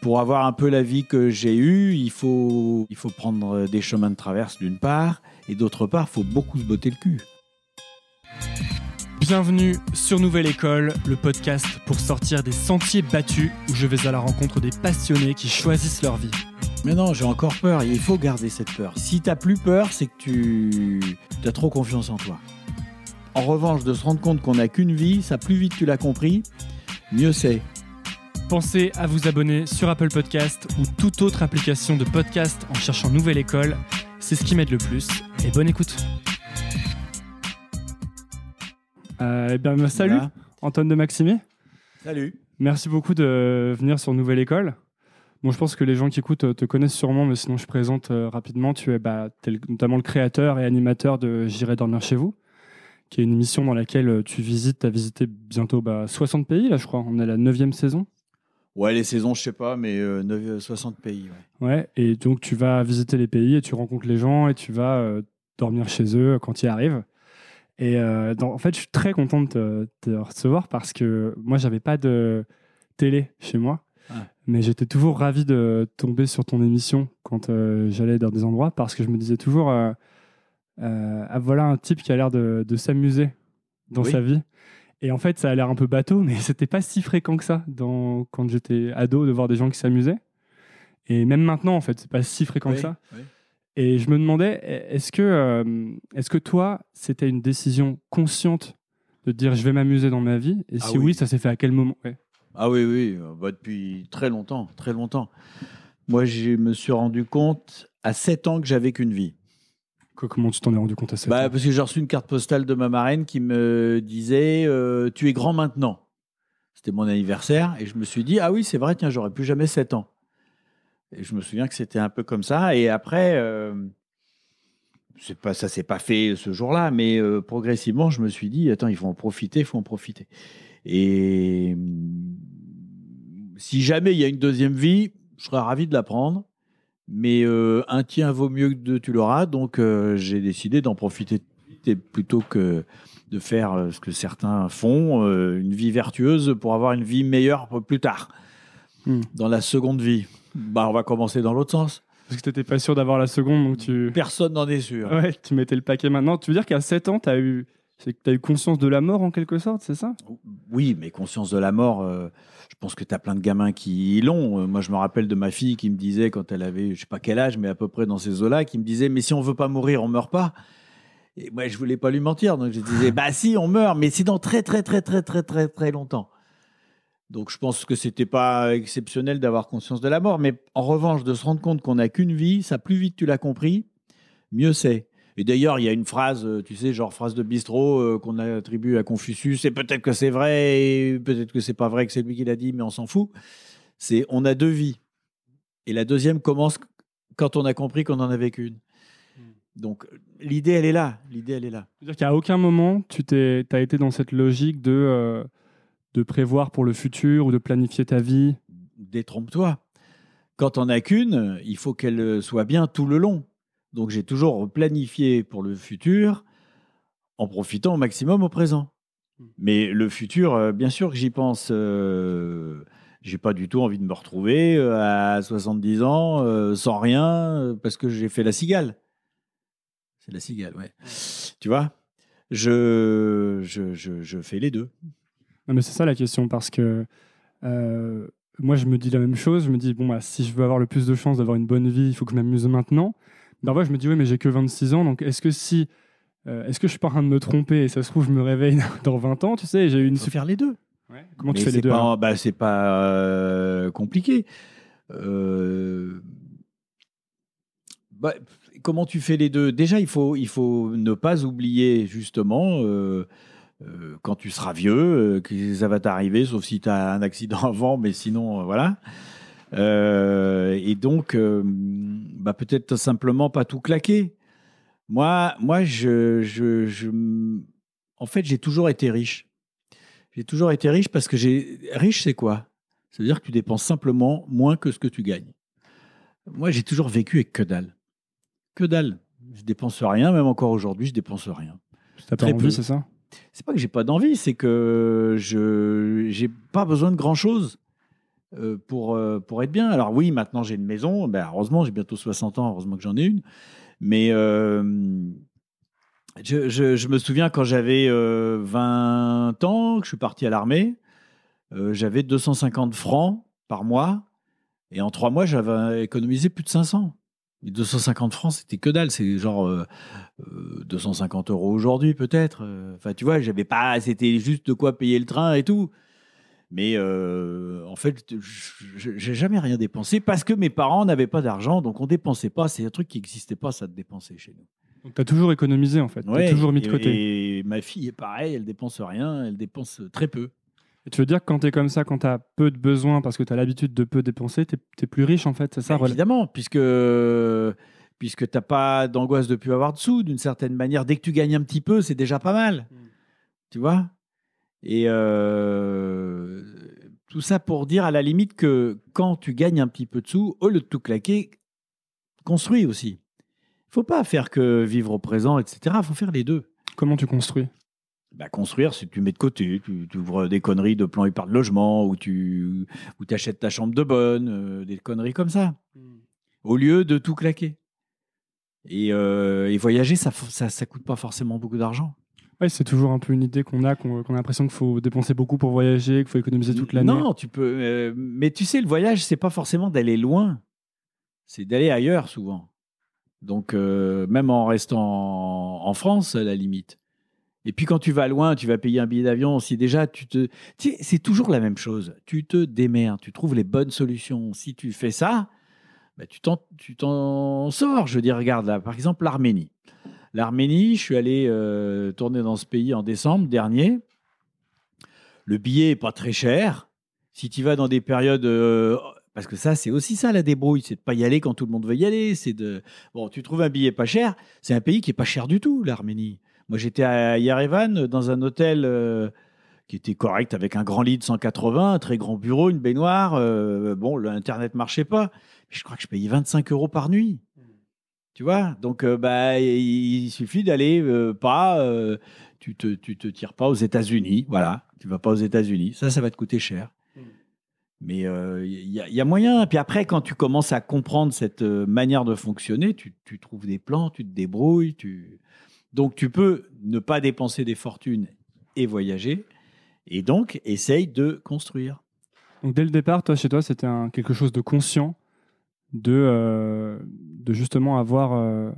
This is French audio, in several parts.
pour avoir un peu la vie que j'ai eue, il faut, il faut prendre des chemins de traverse d'une part, et d'autre part, il faut beaucoup se botter le cul. Bienvenue sur Nouvelle École, le podcast pour sortir des sentiers battus où je vais à la rencontre des passionnés qui choisissent leur vie. Mais non, j'ai encore peur, il faut garder cette peur. Si t'as plus peur, c'est que tu as trop confiance en toi. En revanche, de se rendre compte qu'on n'a qu'une vie, ça plus vite tu l'as compris, mieux c'est. Pensez à vous abonner sur Apple Podcast ou toute autre application de podcast en cherchant Nouvelle École. C'est ce qui m'aide le plus. Et bonne écoute. Euh, eh bien, salut, Voilà. Antoine de Maximi. Salut. Merci beaucoup de venir sur Nouvelle École. Bon, je pense que les gens qui écoutent te connaissent sûrement, mais sinon je présente euh, rapidement. Tu es bah, le- notamment le créateur et animateur de J'irai dormir chez vous, qui est une émission dans laquelle euh, tu visites, tu as visité bientôt bah, 60 pays, là je crois. On est à la 9 saison. Ouais, les saisons, je sais pas, mais euh, neuf- 60 pays. ouais. Ouais, et donc tu vas visiter les pays et tu rencontres les gens et tu vas euh, dormir chez eux quand ils arrivent. Et euh, dans- en fait, je suis très content de te, te recevoir parce que moi, j'avais pas de télé chez moi, Ah. mais j'étais toujours ravi de tomber sur ton émission quand euh, j'allais dans des endroits parce que je me disais toujours, euh, euh, ah, voilà un type qui a l'air de, de s'amuser dans Oui. sa vie. Et en fait, ça a l'air un peu bateau, mais c'était pas si fréquent que ça dans, quand j'étais ado de voir des gens qui s'amusaient. Et même maintenant, en fait, c'est pas si fréquent que ça. oui. Et je me demandais, est-ce que, euh, est-ce que toi, c'était une décision consciente de te dire je vais m'amuser dans ma vie? Et Ah si oui. oui. ça s'est fait à quel moment? Ouais. Ah oui, oui, euh, bah, depuis très longtemps, très longtemps. Moi, je me suis rendu compte à 7 ans que j'avais qu'une vie. Que- Comment tu t'en es rendu compte à cette Bah, parce que j'ai reçu une carte postale de ma marraine qui me disait euh, Tu es grand maintenant. C'était mon anniversaire et je me suis dit Ah oui, c'est vrai, tiens, j'aurais plus jamais 7 ans. Et je me souviens que c'était un peu comme ça. Et après, euh, pas, ça s'est pas fait ce jour-là, mais euh, progressivement, je me suis dit Attends, il faut en profiter, il faut en profiter. Et hum, si jamais il y a une deuxième vie, je serais ravi de la prendre. Mais euh, un tien vaut mieux que deux, tu l'auras. Donc euh, j'ai décidé d'en profiter et plutôt que de faire euh, ce que certains font, euh, une vie vertueuse pour avoir une vie meilleure plus tard, Hmm. dans la seconde vie. Bah, on va commencer dans l'autre sens. Parce que tu n'étais pas sûr d'avoir la seconde, donc tu, Personne n'en est sûr. ouais, tu mettais le paquet maintenant. Tu veux dire qu'à 7 ans, tu as eu, c'est que tu as eu conscience de la mort en quelque sorte, c'est ça? Oui, mais conscience de la mort, euh, je pense que tu as plein de gamins qui l'ont. Euh, moi, je me rappelle de ma fille qui me disait, quand elle avait, je sais pas quel âge, mais à peu près dans ces eaux-là, qui me disait, mais si on veut pas mourir, on meurt pas. Et moi, je voulais pas lui mentir, donc je disais, bah si, on meurt, mais c'est dans très, très, très, très, très, très, très longtemps. Donc, je pense que c'était pas exceptionnel d'avoir conscience de la mort, mais en revanche, de se rendre compte qu'on n'a qu'une vie, ça plus vite tu l'as compris, mieux c'est. Et d'ailleurs, il y a une phrase, euh, tu sais, genre phrase de bistrot euh, qu'on attribue à Confucius, et peut-être que c'est vrai, et peut-être que c'est pas vrai que c'est lui qui l'a dit, mais on s'en fout. C'est on a deux vies. Et la deuxième commence quand on a compris qu'on en avait qu'une. Donc l'idée, elle est là. L'idée, elle est là. C'est-à-dire qu'à aucun moment, tu t'es, as été dans cette logique de, euh, de prévoir pour le futur ou de planifier ta vie. Détrompe-toi. Quand on a qu'une, il faut qu'elle soit bien tout le long. Donc j'ai toujours planifié pour le futur en profitant au maximum au présent. Hmm. Mais le futur, euh, bien sûr que j'y pense. euh, j'ai pas du tout envie de me retrouver euh, à 70 ans euh, sans rien parce que j'ai fait la cigale. C'est la cigale, ouais. Tu vois? Je, je, je, je fais les deux. Non, mais c'est ça la question, parce que euh, moi, je me dis la même chose. Je me dis, bon, bah, si je veux avoir le plus de chances d'avoir une bonne vie, il faut que je m'amuse maintenant. Ouais, je me dis, oui, mais j'ai que 26 ans, donc est-ce que si. euh, est-ce que je suis pas en train de me tromper et ça se trouve, je me réveille dans 20 ans, tu sais, j'ai eu une faut faire les deux. Comment tu fais les deux pas, alors bah, C'est pas euh, compliqué. Euh, bah, comment tu fais les deux? Déjà, il faut, il faut ne pas oublier justement euh, quand tu seras vieux que ça va t'arriver, sauf si tu as un accident avant, mais sinon, voilà. Euh, et donc, euh, bah, peut-être simplement pas tout claquer. Moi, moi je, je, je- en fait, j'ai toujours été riche. J'ai toujours été riche parce que j'ai. Riche, c'est quoi? Ça veut dire que tu dépenses simplement moins que ce que tu gagnes. Moi, j'ai toujours vécu avec que dalle. Que dalle. Je dépense rien, même encore aujourd'hui, je dépense rien. T'as pas envie, c'est ça? C'est pas que j'ai pas d'envie, c'est que je j'ai pas besoin de grand chose. Euh, pour, euh, pour être bien. Alors oui, maintenant j'ai une maison, ben, heureusement, j'ai bientôt 60 ans, heureusement que j'en ai une. Mais euh, je, je- me souviens quand j'avais euh, 20 ans, que je suis parti à l'armée, j'avais 250 francs par mois. Et en trois mois, j'avais économisé plus de 500. Et 250 francs, c'était que dalle. C'est genre euh, euh, 250 euros aujourd'hui, peut-être. Enfin, tu vois, j'avais pas. C'était juste de quoi payer le train et tout. Mais euh, en fait, j'ai jamais rien dépensé parce que mes parents n'avaient pas d'argent, donc on dépensait pas. C'est un truc qui n'existait pas, ça de dépenser chez nous. Donc, tu as toujours économisé, en fait. Tu Ouais, toujours mis de côté. Et ma fille est pareil, elle dépense rien, elle dépense très peu. Et tu veux dire que quand tu es comme ça, quand tu as peu de besoins parce que tu as l'habitude de peu dépenser, tu es, plus riche, en fait, c'est ça Bah, évidemment, puisque puisque t'as pas d'angoisse de plus avoir de sous, d'une certaine manière. Dès que tu gagnes un petit peu, c'est déjà pas mal. Mm. Tu vois? Et euh, tout ça pour dire à la limite que quand tu gagnes un petit peu de sous, au lieu de tout claquer, construis aussi. Il faut pas faire que vivre au présent, etc. Il faut faire les deux. Comment tu construis? Bah, construire, c'est que tu mets de côté, tu, tu ouvres des conneries de plan épargne logement, ou tu ou achètes ta chambre de bonne, euh, des conneries comme ça, au lieu de tout claquer. Et, euh, et voyager, ça, ça, ça coûte pas forcément beaucoup d'argent. Ouais, c'est toujours un peu une idée qu'on a, qu'on a l'impression qu'il faut dépenser beaucoup pour voyager, qu'il faut économiser toute l'année. Non, tu peux. euh, mais tu sais, le voyage, c'est pas forcément d'aller loin, c'est d'aller ailleurs souvent. Donc, euh, même en restant en, France, à la limite. Et puis, quand tu vas loin, tu vas payer un billet d'avion. Si déjà, tu te. Tu sais, c'est toujours la même chose. Tu te démerdes, tu trouves les bonnes solutions. Si tu fais ça, bah, tu t'en tu t'en sors. Je veux dire, regarde là, par exemple, l'Arménie. L'Arménie, je suis allé euh, tourner dans ce pays en décembre dernier. Le billet est pas très cher. Si tu vas dans des périodes. euh, parce que ça, c'est aussi ça la débrouille. C'est de pas y aller quand tout le monde veut y aller. C'est de. Bon, tu trouves un billet pas cher. C'est un pays qui est pas cher du tout, l'Arménie. Moi, j'étais à Yerevan dans un hôtel euh, qui était correct avec un grand lit de 180, un très grand bureau, une baignoire. bon, l'internet marchait pas. Je crois que je payais 25 euros par nuit. Tu vois Donc, euh, bah, il suffit d'aller euh, pas. euh, tu te, tu te tires pas aux États-Unis. Voilà. Tu vas pas aux États-Unis. Ça, ça va te coûter cher. Mais euh, il y, a- il y a moyen. Puis après, quand tu commences à comprendre cette manière de fonctionner, tu, tu trouves des plans, tu te débrouilles. Tu... Donc, tu peux ne pas dépenser des fortunes et voyager. Et donc, essaye de construire. Donc dès le départ, toi, chez toi, c'était quelque chose de conscient, de, euh, de justement avoir euh,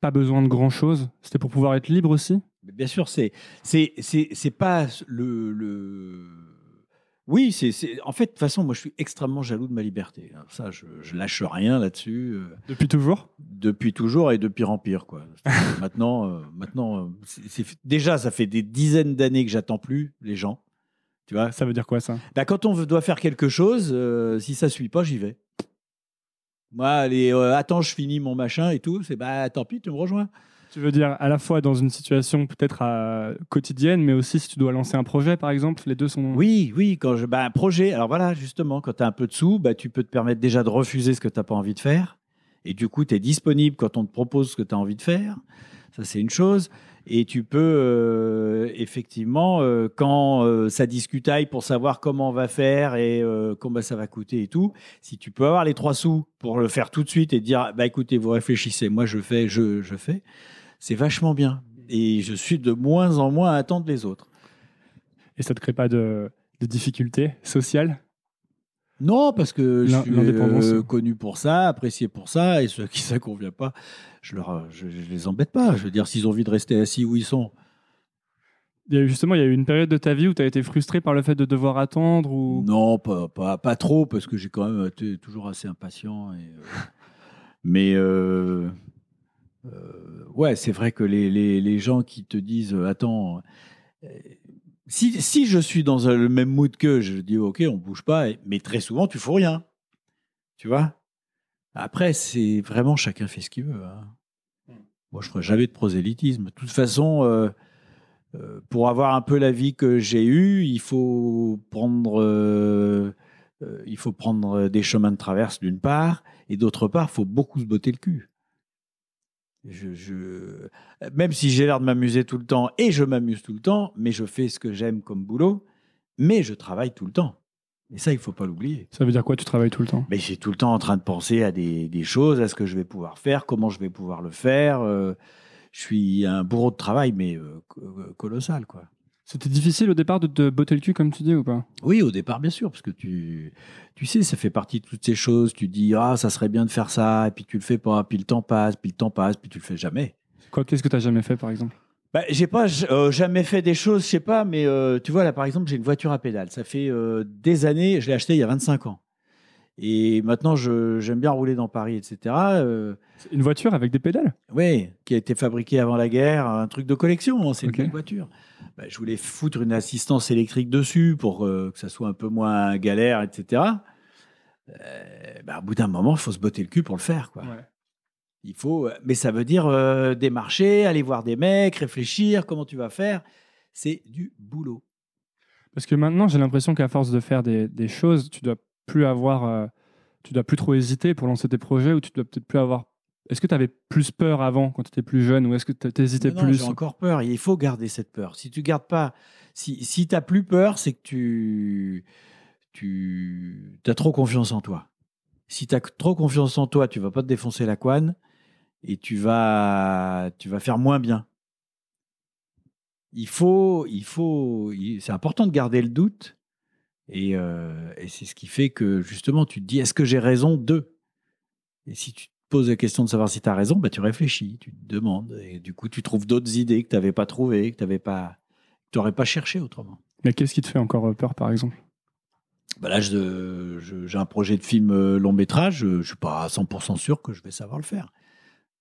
pas besoin de grand-chose. C'était pour pouvoir être libre aussi? Bien sûr, c'est c'est c'est c'est pas le, le... oui c'est c'est en fait de toute façon moi je suis extrêmement jaloux de ma liberté. hein. Ça je, je lâche rien là-dessus euh, Depuis toujours? Depuis toujours et de pire en pire quoi. maintenant euh, maintenant déjà ça fait des dizaines d'années que j'attends plus les gens. Tu vois Ça veut dire quoi ça? Bah, quand on doit faire quelque chose, euh, si ça suit pas, j'y vais. Moi, allez, euh, attends, je finis mon machin et tout. C'est bah tant pis, tu me rejoins. Tu veux dire à la fois dans une situation peut-être euh, quotidienne, mais aussi si tu dois lancer un projet, par exemple, les deux sont... Oui, oui, quand je. Bah, un projet. Alors voilà, justement, quand tu as un peu de sous, bah, tu peux te permettre déjà de refuser ce que tu n'as pas envie de faire. Et du coup, tu es disponible quand on te propose ce que tu as envie de faire. Ça, c'est une chose. Et tu peux, euh, effectivement, euh, quand euh, ça discutaille pour savoir comment on va faire et euh, combien ça va coûter et tout, si tu peux avoir les trois sous pour le faire tout de suite et dire, bah écoutez, vous réfléchissez, moi je fais, je, je fais, c'est vachement bien. Et je suis de moins en moins à attendre les autres. Et ça te crée pas de, de difficultés sociales? Non, parce que je suis euh, connu pour ça, apprécié pour ça, et ceux qui ça convient pas, je leur, je, je les embête pas. Je veux dire, s'ils ont envie de rester assis où ils sont, Il y a eu justement, il y a eu une période de ta vie où tu as été frustré par le fait de devoir attendre ou... non, pas, pas, pas trop, parce que j'ai quand même été toujours assez impatient. Et, euh, mais euh, euh, ouais, c'est vrai que les, les, les gens qui te disent, euh, attends, euh, si, si je suis dans le même mood qu'eux, je dis, ok, on bouge pas, mais très souvent, tu fous rien. Tu vois? Après, c'est vraiment chacun fait ce qu'il veut. hein. Moi, je ferai jamais de prosélytisme. De toute façon, euh, euh, pour avoir un peu la vie que j'ai eue, il faut prendre, euh, il faut prendre des chemins de traverse d'une part, et d'autre part, il faut beaucoup se botter le cul. Je, je- Même si j'ai l'air de m'amuser tout le temps, et je m'amuse tout le temps, mais je fais ce que j'aime comme boulot, mais je travaille tout le temps. Et ça, il faut pas l'oublier. Ça veut dire quoi Tu travailles tout le temps? Mais j'ai tout le temps en train de penser à des, des choses, à ce que je vais pouvoir faire, comment je vais pouvoir le faire. euh, je suis un bourreau de travail, mais euh, euh, colossal, quoi. C'était difficile au départ de te botter le cul, comme tu dis, ou pas? Oui, au départ, bien sûr, parce que tu, tu sais, ça fait partie de toutes ces choses. Tu dis, ah, ça serait bien de faire ça, et puis tu le fais pas, puis le temps passe, puis le temps passe, puis tu le fais jamais. Quoi Qu'est-ce que tu jamais fait, par exemple? Bah, j'ai pas euh, jamais fait des choses, je sais pas, mais euh, tu vois, là, par exemple, j'ai une voiture à pédale. Ça fait euh, des années, je l'ai acheté il y a 25 ans. Et maintenant, j'aime bien rouler dans Paris, etc. Euh, Une voiture avec des pédales? Oui, qui a été fabriquée avant la guerre, un truc de collection, hein, c'est une voiture. Bah, je voulais foutre une assistance électrique dessus pour euh, que ça soit un peu moins galère, etc. Euh, bah, au bout d'un moment, il faut se botter le cul pour le faire. Quoi. Il faut, euh, mais ça veut dire démarcher, aller voir des mecs, réfléchir, comment tu vas faire. C'est du boulot. Parce que maintenant, j'ai l'impression qu'à force de faire des, des choses, tu dois plus avoir, euh, tu dois plus trop hésiter pour lancer tes projets, ou tu dois peut-être plus avoir. Est-ce que tu avais plus peur avant quand tu étais plus jeune, ou est-ce que tu hésitais Non, plus J'ai encore peur. Il faut garder cette peur. Si tu gardes pas, si, si tu n'as plus peur, c'est que tu, tu as trop confiance en toi. Si tu as trop confiance en toi, tu vas pas te défoncer la couenne et tu vas, tu vas faire moins bien. Il faut, il faut, c'est important de garder le doute et, euh, et c'est ce qui fait que justement tu te dis est-ce que j'ai raison de? Et si tu te poses la question de savoir si tu as raison, bah, tu réfléchis, tu te demandes et du coup tu trouves d'autres idées que tu n'avais pas trouvées, que tu n'avais pas, n'aurais pas cherché autrement. Mais qu'est-ce qui te fait encore euh, peur, par exemple? Bah là, j'ai un projet de film euh, long métrage. Je ne suis pas à 100% sûr que je vais savoir le faire.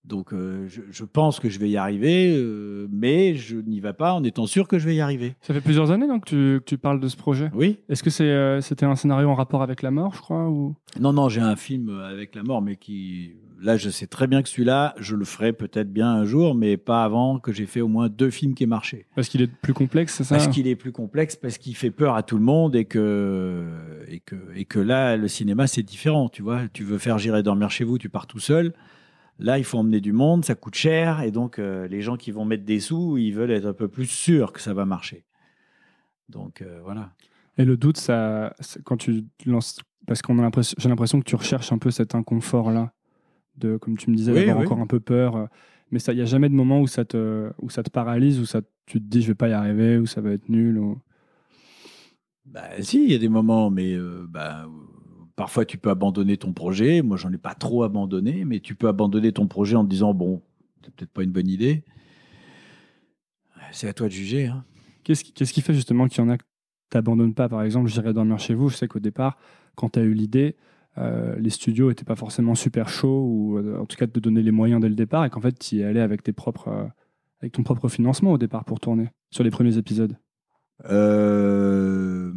Donc, euh, je, je pense que je vais y arriver, euh, mais je n'y vais pas en étant sûr que je vais y arriver. Ça fait plusieurs années donc, que, tu, que tu parles de ce projet. Oui Est-ce que c'est, euh, c'était un scénario en rapport avec la mort, je crois ou... Non, non, j'ai un film avec la mort, mais qui. Là, je sais très bien que celui-là, je le ferai peut-être bien un jour, mais pas avant que j'ai fait au moins deux films qui aient marché. Parce qu'il est plus complexe, c'est ça Parce qu'il est plus complexe, parce qu'il fait peur à tout le monde et que, et que, et que là, le cinéma, c'est différent. Tu vois, tu veux faire J'irai dormir chez vous, tu pars tout seul. Là, il faut emmener du monde, ça coûte cher. Et donc, euh, les gens qui vont mettre des sous, ils veulent être un peu plus sûrs que ça va marcher. Donc, euh, voilà. Et le doute, ça, quand tu lances, parce qu'on a l'impression, j'ai l'impression que tu recherches un peu cet inconfort-là, de, comme tu me disais, Oui, d'avoir oui. encore un peu peur. euh, Mais ça, il n'y a jamais de moment où ça te, où ça te paralyse, où ça, tu te dis, je vais pas y arriver, ou ça va être nul. Ou... Bah, si, il y a des moments, mais euh, bah, parfois tu peux abandonner ton projet. Moi, j'en ai pas trop abandonné, mais tu peux abandonner ton projet en te disant bon, c'est peut-être pas une bonne idée. C'est à toi de juger. hein. Qu'est-ce qui, fait justement qu'il y en a que t'abandonnes pas? Par exemple, j'irai dormir chez vous. Je sais qu'au départ, quand tu as eu l'idée, euh, les studios n'étaient pas forcément super chauds, ou euh, en tout cas de te donner les moyens dès le départ, et qu'en fait, tu y allais avec, tes propres, euh, avec ton propre financement au départ pour tourner sur les premiers épisodes. Euh,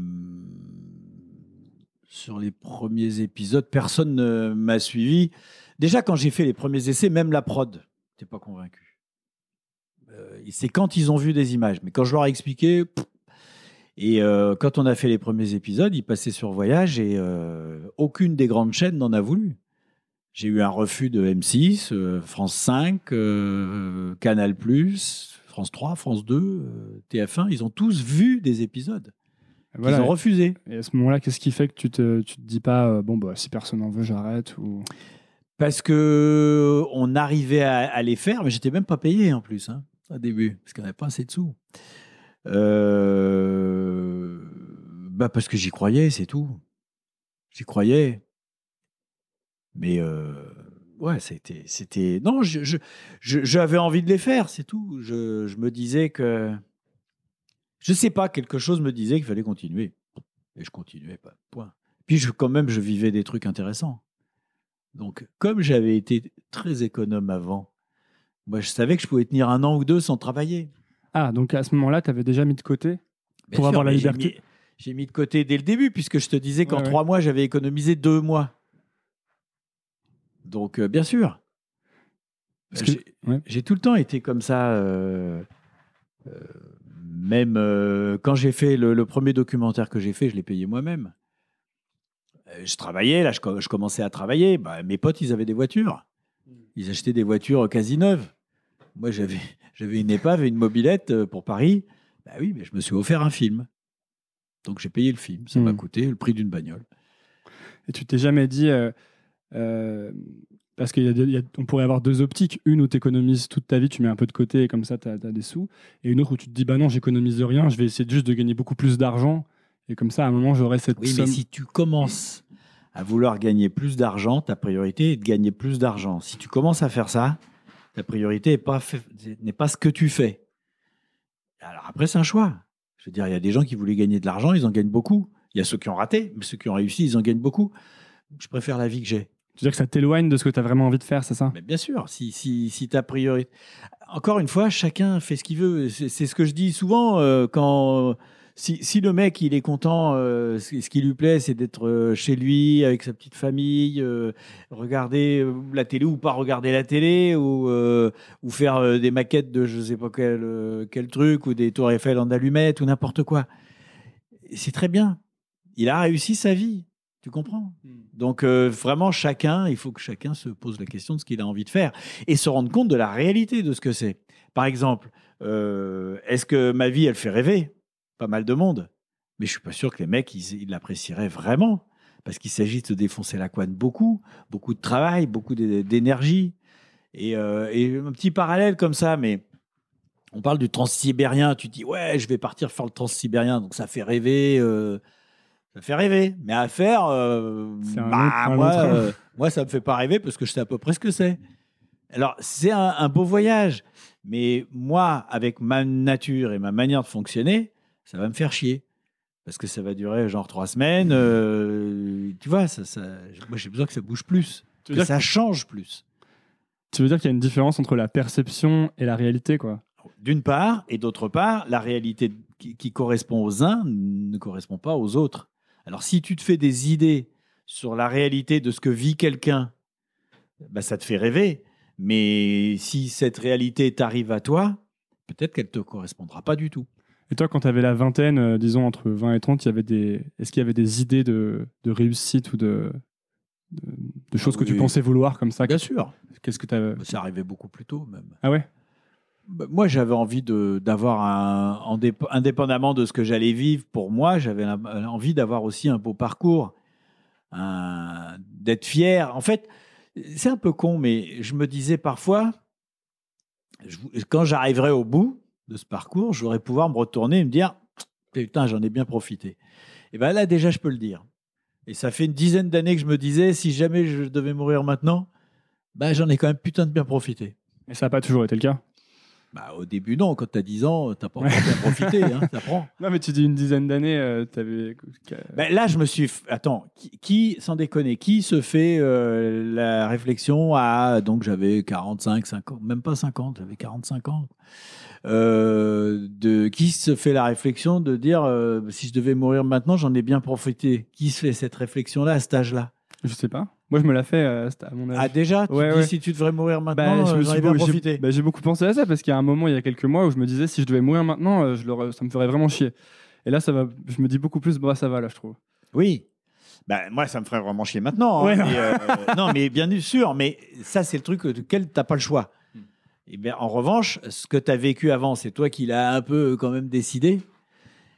sur les premiers épisodes, personne ne m'a suivi. Déjà, quand j'ai fait les premiers essais, même la prod n'était pas convaincu. Euh, c'est quand ils ont vu des images. Mais quand je leur ai expliqué. Et euh, quand on a fait les premiers épisodes, ils passaient sur Voyage et euh, aucune des grandes chaînes n'en a voulu. J'ai eu un refus de M6, euh, France 5, euh, Canal, France 3, France 2, euh, TF1. Ils ont tous vu des épisodes. Voilà. Ils ont refusé. Et à ce moment-là, qu'est-ce qui fait que tu te, tu te dis pas, euh, bon, bah, si personne n'en veut, j'arrête ou... Parce que on arrivait à, à les faire, mais j'étais même pas payé en plus, hein, au début, parce qu'on n'avait pas assez de sous. Euh, bah parce que j'y croyais, c'est tout. J'y croyais. Mais euh, ouais, c'était, c'était. Non, je, je- je- j'avais envie de les faire, c'est tout. Je, je me disais que. Je sais pas, quelque chose me disait qu'il fallait continuer. Et je continuais pas. Point. Puis je, quand même, je vivais des trucs intéressants. Donc, comme j'avais été très économe avant, moi, je savais que je pouvais tenir un an ou deux sans travailler. Ah, donc à ce moment-là, tu avais déjà mis de côté Pour avoir la j'ai liberté. mis- J'ai mis de côté dès le début, puisque je te disais qu'en Ouais, ouais. trois mois, j'avais économisé deux mois. Donc, euh, bien sûr. Ouais. j'ai tout le temps été comme ça. euh, euh, même euh, quand j'ai fait le, le premier documentaire que j'ai fait, je l'ai payé moi-même. Euh, Je travaillais, là, je, co- je commençais à travailler. Bah, mes potes, ils avaient des voitures. Ils achetaient des voitures quasi neuves. Moi, j'avais j'avais une épave et une mobilette euh, pour Paris. Bah oui, mais je me suis offert un film. Donc j'ai payé le film. Ça m'a Mm. coûté le prix d'une bagnole. Et tu t'es jamais dit. euh, euh, parce qu'on pourrait avoir deux optiques. Une où tu économises toute ta vie, tu mets un peu de côté et comme ça, tu as, des sous. Et une autre où tu te dis, bah non, j'économise rien, je vais essayer juste de gagner beaucoup plus d'argent. Et comme ça, à un moment, j'aurai cette Oui, somme. mais si tu commences à vouloir gagner plus d'argent, ta priorité est de gagner plus d'argent. Si tu commences à faire ça, ta priorité n'est pas, pas ce que tu fais. Alors après, c'est un choix. Je veux dire, il y a des gens qui voulaient gagner de l'argent, ils en gagnent beaucoup. Il y a ceux qui ont raté, mais ceux qui ont réussi, ils en gagnent beaucoup. Je préfère la vie que j'ai. Tu veux dire que ça t'éloigne de ce que tu as vraiment envie de faire, c'est ça? Mais bien sûr, si, si, si ta priorité. Encore une fois, chacun fait ce qu'il veut. C'est ce que je dis souvent euh, quand. Si, si le mec il est content, euh, ce qui lui plaît, c'est d'être euh, chez lui avec sa petite famille, euh, regarder la télé ou pas regarder la télé, ou, euh, ou faire des maquettes de je sais pas quel, quel truc, ou des tours Eiffel en allumettes, ou n'importe quoi. C'est très bien. Il a réussi sa vie. Tu comprends? Donc euh, vraiment, chacun, il faut que chacun se pose la question de ce qu'il a envie de faire et se rendre compte de la réalité de ce que c'est. Par exemple, euh, est-ce que ma vie, elle fait rêver? Pas mal de monde. Mais je suis pas sûr que les mecs, ils l'apprécieraient vraiment. Parce qu'il s'agit de défoncer la couenne beaucoup, beaucoup de travail, beaucoup d'é- d'énergie. Et, euh, et un petit parallèle comme ça, mais on parle du transsibérien. Tu dis, ouais, je vais partir faire le transsibérien. Donc ça fait rêver. Ça fait rêver. Mais à faire, euh, bah, moi, euh, moi, ça me fait pas rêver parce que je sais à peu près ce que c'est. Alors, c'est un, un beau voyage. Mais moi, avec ma nature et ma manière de fonctionner, ça va me faire chier. Parce que ça va durer genre trois semaines. euh, tu vois, ça, ça- moi, j'ai besoin que ça bouge plus. Tu Que ça change plus. tu veux dire qu'il y a une différence entre la perception et la réalité, quoi? D'une part, et d'autre part, la réalité qui, qui correspond aux uns ne correspond pas aux autres. Alors, si tu te fais des idées sur la réalité de ce que vit quelqu'un, bah, ça te fait rêver. Mais si cette réalité t'arrive à toi, peut-être qu'elle te correspondra pas du tout. Et toi, quand tu avais la vingtaine, euh, disons entre 20 et 30, il y avait des... est-ce qu'il y avait des idées de, de réussite ou de, de, de choses que tu pensais vouloir comme ça? Bien sûr, Qu'est-ce que tu as... Bah, ça arrivait beaucoup plus tôt même. Ah ouais? Moi, j'avais envie d'avoir indépendamment de ce que j'allais vivre pour moi, j'avais la- envie d'avoir aussi un beau parcours, d'être fier. En fait, c'est un peu con, mais je me disais parfois, quand j'arriverai au bout de ce parcours, je voudrais pouvoir me retourner et me dire, putain, j'en ai bien profité. Et bien là, déjà, je peux le dire. Et ça fait une dizaine d'années que je me disais, si jamais je devais mourir maintenant, ben, j'en ai quand même putain de bien profité. Mais ça n'a pas toujours été le cas? Bah, au début, non. Quand tu as 10 ans, tu n'as pas encore bien profité. Hein. Non, mais tu dis une dizaine d'années, euh. Ben, là, je me suis. f- Attends, qui, qui, sans déconner, qui se fait euh, la réflexion à. Donc, j'avais 45, 50, même pas 50, j'avais 45 ans. Euh, de, qui se fait la réflexion de dire euh, si je devais mourir maintenant, j'en ai bien profité Qui se fait cette réflexion-là à cet âge-là? Je sais pas. Moi, je me la fais euh, à mon âge. Ah, déjà? Tu Ouais, dis ouais. si tu devrais mourir Bah, maintenant, euh, j'en suis ai bien beau- j'ai- profité. bah, j'ai beaucoup pensé à ça parce qu'il y a un moment, il y a quelques mois, où je me disais si je devais mourir maintenant, euh, je ça me ferait vraiment chier. Et là, ça va, je me dis beaucoup plus, bah ça va là, je trouve. Oui. Ben, moi, ça me ferait vraiment chier maintenant. hein. Ouais, non. Mais, non, mais bien sûr. Mais ça, c'est le truc duquel tu n'as pas le choix. Hmm. Et bien, en revanche, ce que tu as vécu avant, c'est toi qui l'as un peu quand même décidé.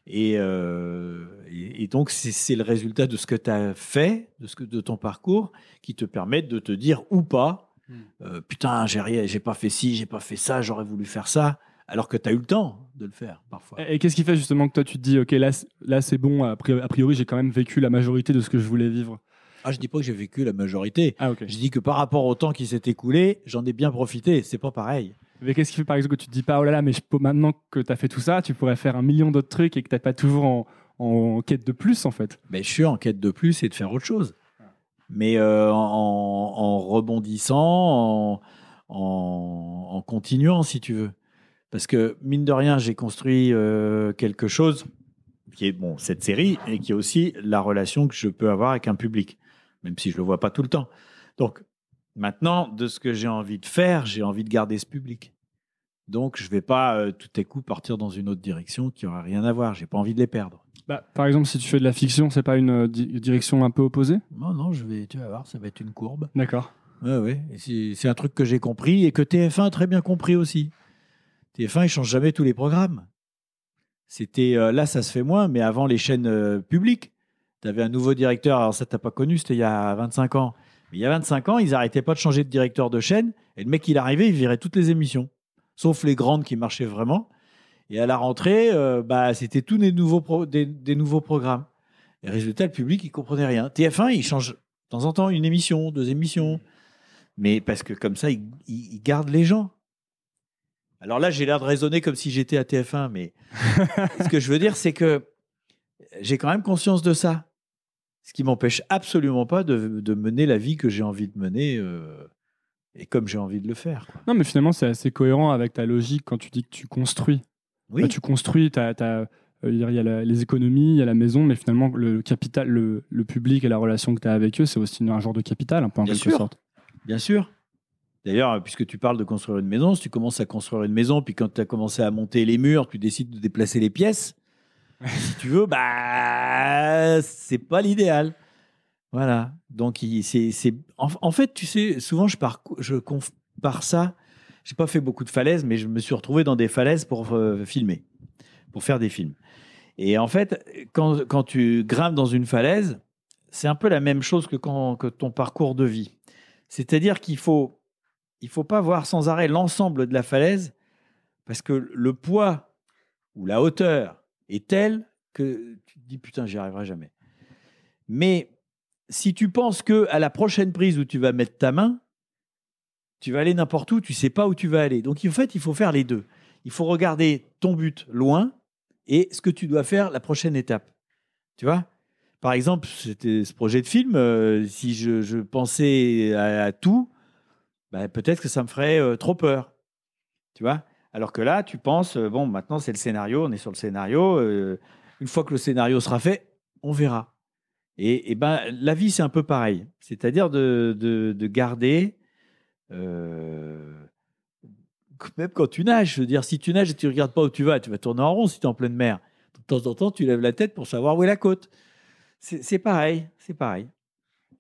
Et, euh, et, et donc, c'est le résultat de ce que tu as fait, de, ce que, de ton parcours, qui te permettent de te dire ou pas Hmm. euh, Putain, j'ai rien- j'ai pas fait ci, j'ai pas fait ça, j'aurais voulu faire ça. Alors que tu as eu le temps de le faire parfois. Et, et qu'est-ce qui fait justement que toi, tu te dis, ok, là, c'est bon, a priori, j'ai quand même vécu la majorité de ce que je voulais vivre. Ah, je dis pas que j'ai vécu la majorité. Ah, ok. Je dis que par rapport au temps qui s'est écoulé, j'en ai bien profité. C'est pas pareil. Mais qu'est-ce qui fait par exemple que tu te dis pas, oh là là, mais maintenant que tu as fait tout ça, tu pourrais faire un million d'autres trucs et que tu pas toujours en, quête de plus en fait? Mais je suis en quête de plus et de faire autre chose. Mais euh, en, rebondissant, en continuant, si tu veux. Parce que, mine de rien, j'ai construit euh, quelque chose qui est bon, cette série et qui est aussi la relation que je peux avoir avec un public, même si je ne le vois pas tout le temps. Donc, maintenant, de ce que j'ai envie de faire, j'ai envie de garder ce public. Donc, je ne vais pas euh, tout à coup partir dans une autre direction qui n'aura rien à voir. J'ai pas envie de les perdre. bah, Par exemple, si tu fais de la fiction, c'est pas une euh, di- direction un peu opposée? Non, non, je vais, tu vas voir, ça va être une courbe. D'accord. Ouais. Et C'est un truc que j'ai compris et que TF1 a très bien compris aussi. TF1, ils changent jamais tous les programmes. C'était euh, là, ça se fait moins, mais avant les chaînes publiques, tu avais un nouveau directeur. Alors ça, t'as pas connu, c'était il y a 25 ans. Mais il y a 25 ans, ils arrêtaient pas de changer de directeur de chaîne. Et le mec, il arrivait, il virait toutes les émissions, sauf les grandes qui marchaient vraiment. Et à la rentrée, euh, bah, c'était tous des nouveaux, pro- des, des nouveaux programmes. Et résultat, le public, il comprenait rien. TF1, il change de temps en temps une émission, deux émissions. Mais parce que comme ça, il, il- il garde les gens. Alors là, j'ai l'air de raisonner comme si j'étais à TF1, mais ce que je veux dire, c'est que j'ai quand même conscience de ça. Ce qui m'empêche absolument pas de, de mener la vie que j'ai envie de mener euh, et comme j'ai envie de le faire. quoi. Non, mais finalement, c'est assez cohérent avec ta logique quand tu dis que tu construis. Oui, Bah, tu construis, t'as, euh, il y a la- les économies, il y a la maison, mais finalement, le capital, le, le public et la relation que tu as avec eux, c'est aussi un genre de capital, un peu en Bien quelque sûr. sorte. bien sûr. D'ailleurs, puisque tu parles de construire une maison, si tu commences à construire une maison, puis quand tu as commencé à monter les murs, tu décides de déplacer les pièces, si tu veux, bah, c'est pas l'idéal. Voilà. Donc, c'est, en, en fait, tu sais, souvent, je, je compare ça. J'ai pas fait beaucoup de falaises, mais je me suis retrouvé dans des falaises pour euh, filmer, pour faire des films. Et en fait, quand, quand tu grimpes dans une falaise, c'est un peu la même chose que, quand, que ton parcours de vie. C'est-à-dire qu'il faut, il faut pas voir sans arrêt l'ensemble de la falaise, parce que le poids ou la hauteur est telle que tu te dis putain, j'y arriverai jamais. Mais si tu penses que à la prochaine prise où tu vas mettre ta main, tu vas aller n'importe où, tu sais pas où tu vas aller. Donc en fait, il faut faire les deux. Il faut regarder ton but loin et ce que tu dois faire la prochaine étape. Tu vois? Par exemple, ce projet de film, euh, si je, pensais à, tout, bah, peut-être que ça me ferait euh, trop peur. Tu vois? Alors que là, tu penses, euh, bon, maintenant c'est le scénario, on est sur le scénario. euh, une fois que le scénario sera fait, on verra. Et, ben, la vie, c'est un peu pareil. C'est-à-dire de, de, de garder, euh, même quand tu nages, je veux dire, si tu nages et tu ne regardes pas où tu vas, tu vas tourner en rond si tu es en pleine mer. De temps en temps, tu lèves la tête pour savoir où est la côte. C'est pareil, c'est pareil.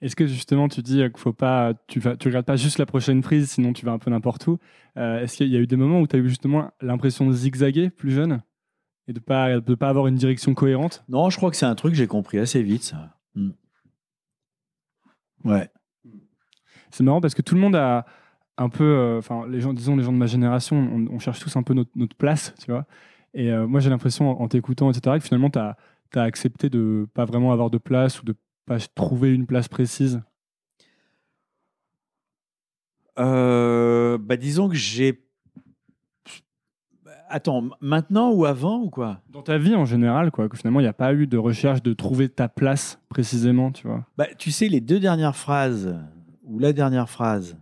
Est-ce que justement tu dis euh, qu'il faut pas, tu tu regardes pas juste la prochaine prise, sinon tu vas un peu n'importe où. Euh, Est-ce qu'il y a eu des moments où tu as eu justement l'impression de zigzaguer plus jeune et de pas de pas avoir une direction cohérente? Non, je crois que c'est un truc que j'ai compris assez vite, ça. Mm. Ouais. C'est marrant parce que tout le monde a un peu, euh, enfin les gens, disons les gens de ma génération, on, on cherche tous un peu notre, notre place, tu vois. Et euh, moi j'ai l'impression en, en t'écoutant, etc., que finalement tu as, accepté de pas vraiment avoir de place ou de pas trouver une place précise. Euh, bah, disons que j'ai. Attends, maintenant ou avant ou quoi? Dans ta vie en général, quoi, que finalement il n'y a pas eu de recherche de trouver ta place précisément, tu vois? bah, Tu sais, les deux dernières phrases, ou la dernière phrase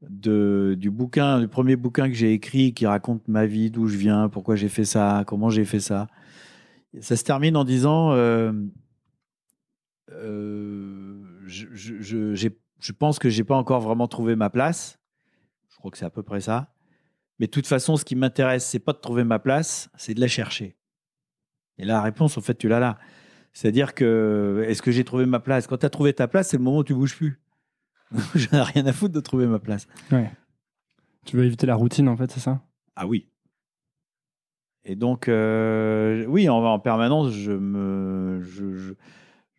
de, du bouquin, du premier bouquin que j'ai écrit qui raconte ma vie, d'où je viens, pourquoi j'ai fait ça, comment j'ai fait ça, ça se termine en disant euh, je, je, je, j'ai- je pense que j'ai pas encore vraiment trouvé ma place. Je crois que c'est à peu près ça. Mais de toute façon, ce qui m'intéresse, c'est pas de trouver ma place, c'est de la chercher. Et la réponse, en fait, tu l'as là. C'est-à-dire que, est-ce que j'ai trouvé ma place? Quand tu as trouvé ta place, c'est le moment où tu bouges plus. J'en ai rien à foutre de trouver ma place. Ouais. Tu veux éviter la routine, en fait, c'est ça? Ah oui. Et donc, euh, oui, en, en permanence, je me, je, je,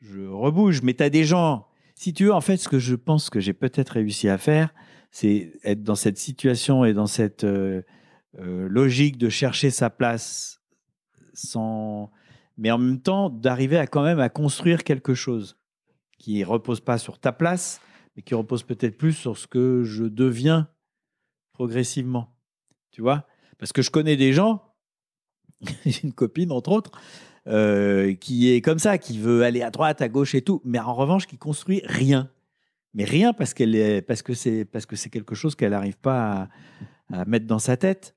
je rebouge. Mais tu as des gens. Si tu veux, en fait, ce que je pense que j'ai peut-être réussi à faire, c'est être dans cette situation et dans cette euh, euh, logique de chercher sa place sans. Mais en même temps, d'arriver à quand même à construire quelque chose qui repose pas sur ta place, mais qui repose peut-être plus sur ce que je deviens progressivement. Tu vois? Parce que je connais des gens, j'ai une copine entre autres, euh, qui est comme ça, qui veut aller à droite, à gauche et tout, mais en revanche qui construit rien. Mais rien parce qu'elle est parce que c'est parce que c'est quelque chose qu'elle n'arrive pas à, à mettre dans sa tête.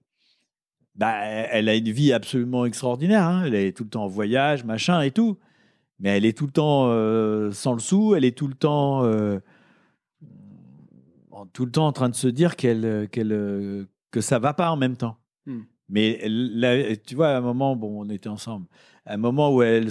Bah, elle a une vie absolument extraordinaire. hein. Elle est tout le temps en voyage, machin et tout. Mais elle est tout le temps euh, sans le sou. Elle est tout le temps euh, en- tout le temps en train de se dire qu'elle qu'elle que ça va pas en même temps. Hmm. Mais là, tu vois, à un moment, bon, on était ensemble. Un moment où elle,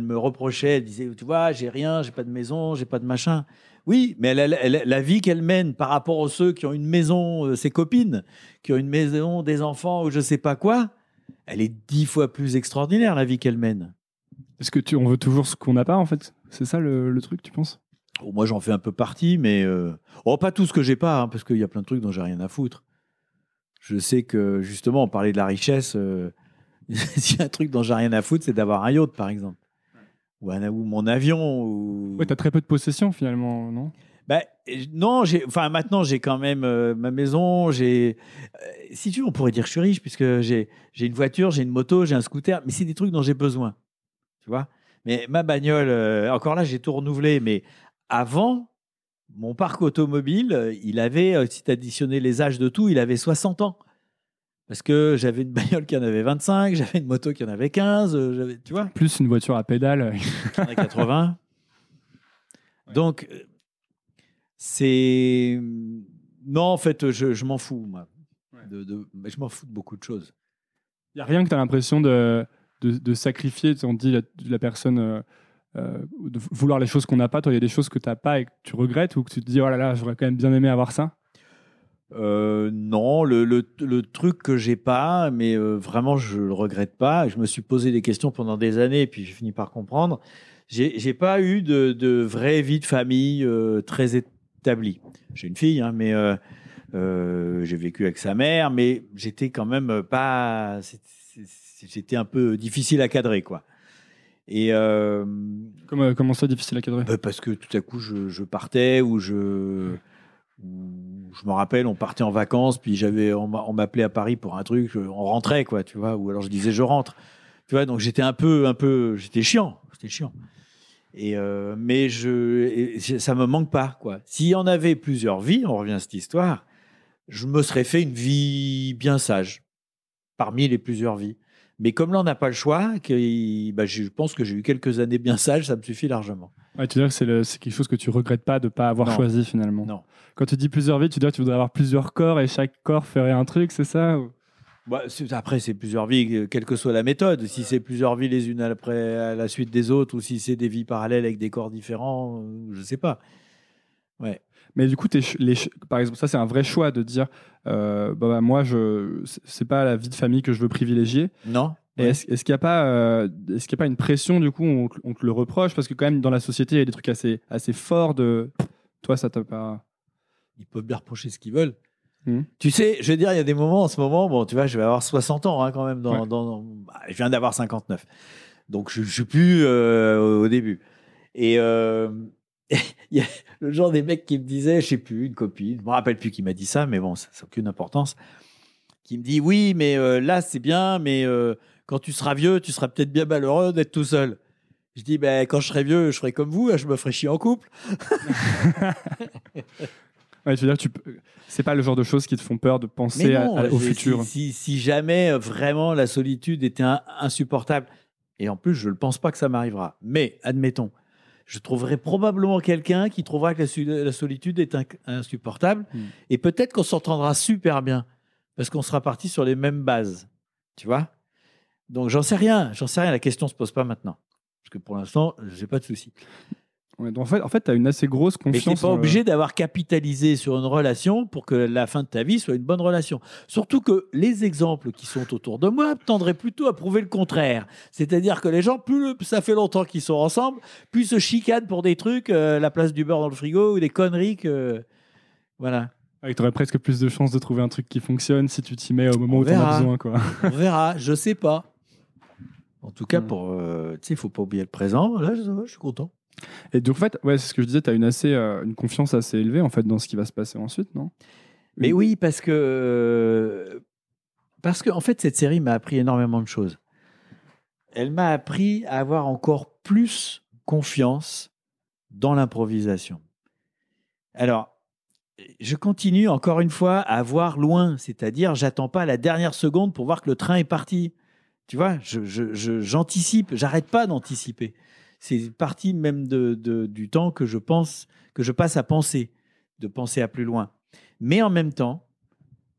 me reprochait, elle disait, tu vois, j'ai rien, j'ai pas de maison, j'ai pas de machin. Oui, mais elle, elle- elle- la vie qu'elle mène par rapport à ceux qui ont une maison, euh, ses copines, qui ont une maison, des enfants ou je sais pas quoi, elle est dix fois plus extraordinaire, la vie qu'elle mène. Est-ce que tu, on veut toujours ce qu'on n'a pas, en fait? C'est ça le, le truc, tu penses? Oh, moi, j'en fais un peu partie, mais euh, oh, pas tout ce que j'ai pas, hein, parce qu'il y a plein de trucs dont j'ai rien à foutre. Je sais que justement, on parlait de la richesse. euh, S'il y a un truc dont j'ai rien à foutre, c'est d'avoir un yacht, par exemple, ou, un, ou mon avion. Ou... Ouais, t'as très peu de possessions, finalement, non? Bah, non, j'ai, enfin maintenant j'ai quand même euh, ma maison. J'ai, euh, si tu veux, on pourrait dire que je suis riche puisque j'ai, j'ai une voiture, j'ai une moto, j'ai un scooter, mais c'est des trucs dont j'ai besoin, tu vois? Mais ma bagnole, euh, encore là, j'ai tout renouvelé. Mais avant, mon parc automobile, il avait, si tu additionnais les âges de tout, il avait 60 ans. Parce que j'avais une bagnole qui en avait 25, j'avais une moto qui en avait 15, euh, j'avais, tu vois, Plus une voiture à pédale. qui en avait 80. Donc, euh, c'est. Non, en fait, je, je m'en fous, moi. Ouais. De, de- mais je m'en fous de beaucoup de choses. Il n'y a rien que tu as l'impression de, de, de sacrifier. On dit la, la personne euh, euh, de vouloir les choses qu'on n'a pas. Toi, il y a des choses que tu n'as pas et que tu regrettes ou que tu te dis oh là là, j'aurais quand même bien aimé avoir ça? Euh, non, le, le- le truc que j'ai pas, mais euh, vraiment je le regrette pas. Je me suis posé des questions pendant des années, puis j'ai fini par comprendre. J'ai pas eu de, de vraie vie de famille euh, très établie. J'ai une fille, hein, mais j'ai vécu avec sa mère, mais j'étais quand même pas. J'étais un peu difficile à cadrer, quoi. Et Comme, euh, comment ça, difficile à cadrer? bah, parce que tout à coup, je, je partais ou je. ou je me rappelle, on partait en vacances, puis j'avais, on m'a- on m'appelait à Paris pour un truc, je- on rentrait, quoi, tu vois, ou alors je disais je rentre. Tu vois, donc j'étais un peu, un peu, j'étais chiant, j'étais chiant. Et euh, mais je, et ça me manque pas, quoi. S'il y en avait plusieurs vies, on revient à cette histoire, je me serais fait une vie bien sage, parmi les plusieurs vies. Mais comme là, on n'a pas le choix, que, bah, je pense que j'ai eu quelques années bien sages, ça me suffit largement. Ouais, Tu veux dire que c'est quelque chose que tu regrettes pas de ne pas avoir Non. choisi finalement Non. Quand tu dis plusieurs vies, tu dire que tu voudrais avoir plusieurs corps et chaque corps ferait un truc, c'est ça Bah, après, c'est plusieurs vies, euh, quelle que soit la méthode. Si c'est plusieurs vies les unes après à la suite des autres, ou si c'est des vies parallèles avec des corps différents, euh, je sais pas. Ouais. Mais du coup, les par exemple, ça c'est un vrai choix de dire, euh, bah, bah, moi, je, c'est- pas la vie de famille que je veux privilégier. Non Ouais. Est-ce qu'il n'y a pas, euh, est-ce qu'il y a pas une pression du coup, on, on te le reproche? Parce que quand même dans la société il y a des trucs assez, assez forts de, toi ça t'a pas. Ils peuvent bien reprocher ce qu'ils veulent. Mhm. Tu sais, je veux dire, il y a des moments en ce moment, bon, tu vois, je vais avoir 60 ans hein, quand même. Dans, Ouais. dans- bah, je viens d'avoir 59. Donc, je ne suis plus euh, au début. Et euh, il y a le genre des mecs qui me disaient, je sais plus, une copine, je me rappelle plus qui m'a dit ça, mais bon, ça n'a aucune importance, qui me dit, oui, mais euh, là, c'est bien, mais euh, quand tu seras vieux, tu seras peut-être bien malheureux d'être tout seul. Je dis, ben, quand je serai vieux, je ferai comme vous, hein, je me ferai chier en couple. Ouais, tu veux dire, tu peux- c'est pas le genre de choses qui te font peur de penser à- à- au futur. Si, si jamais euh, vraiment la solitude était un- insupportable, et en plus je ne pense pas que ça m'arrivera, mais admettons, je trouverai probablement quelqu'un qui trouvera que la, solitude est in- insupportable, Hmm. et peut-être qu'on s'entendra super bien, parce qu'on sera parti sur les mêmes bases, tu vois? Donc j'en sais rien, j'en sais rien, la question ne se pose pas maintenant, parce que pour l'instant, j'ai pas de souci. Ouais, donc en fait, en fait, t'as une assez grosse Mais tu n'es confiance. pas le- obligé d'avoir capitalisé sur une relation pour que la fin de ta vie soit une bonne relation. Surtout que les exemples qui sont autour de moi tendraient plutôt à prouver le contraire. C'est-à-dire que les gens, plus le- ça fait longtemps qu'ils sont ensemble, plus se chicanent pour des trucs, euh, la place du beurre dans le frigo ou des conneries que. Voilà. Ouais, t'aurais presque plus de chances de trouver un truc qui fonctionne si tu t'y mets au moment On où t'en as verra. besoin, quoi. On verra, je sais pas. En tout cas, Mm. pour. euh, tu il faut pas oublier le présent. Là, je, je suis content. Et donc en fait, ouais, c'est ce que je disais, t'as une assez, euh, une confiance assez élevée en fait dans ce qui va se passer ensuite, non? Mais Une- oui, parce que parce que en fait cette série m'a appris énormément de choses. Elle m'a appris à avoir encore plus confiance dans l'improvisation. Alors, je continue encore une fois à voir loin, c'est-à-dire j'attends pas la dernière seconde pour voir que le train est parti. Tu vois, je- je- je- j'anticipe, j'arrête pas d'anticiper. C'est partie même du temps que je pense, que je passe à penser, de penser à plus loin. Mais en même temps,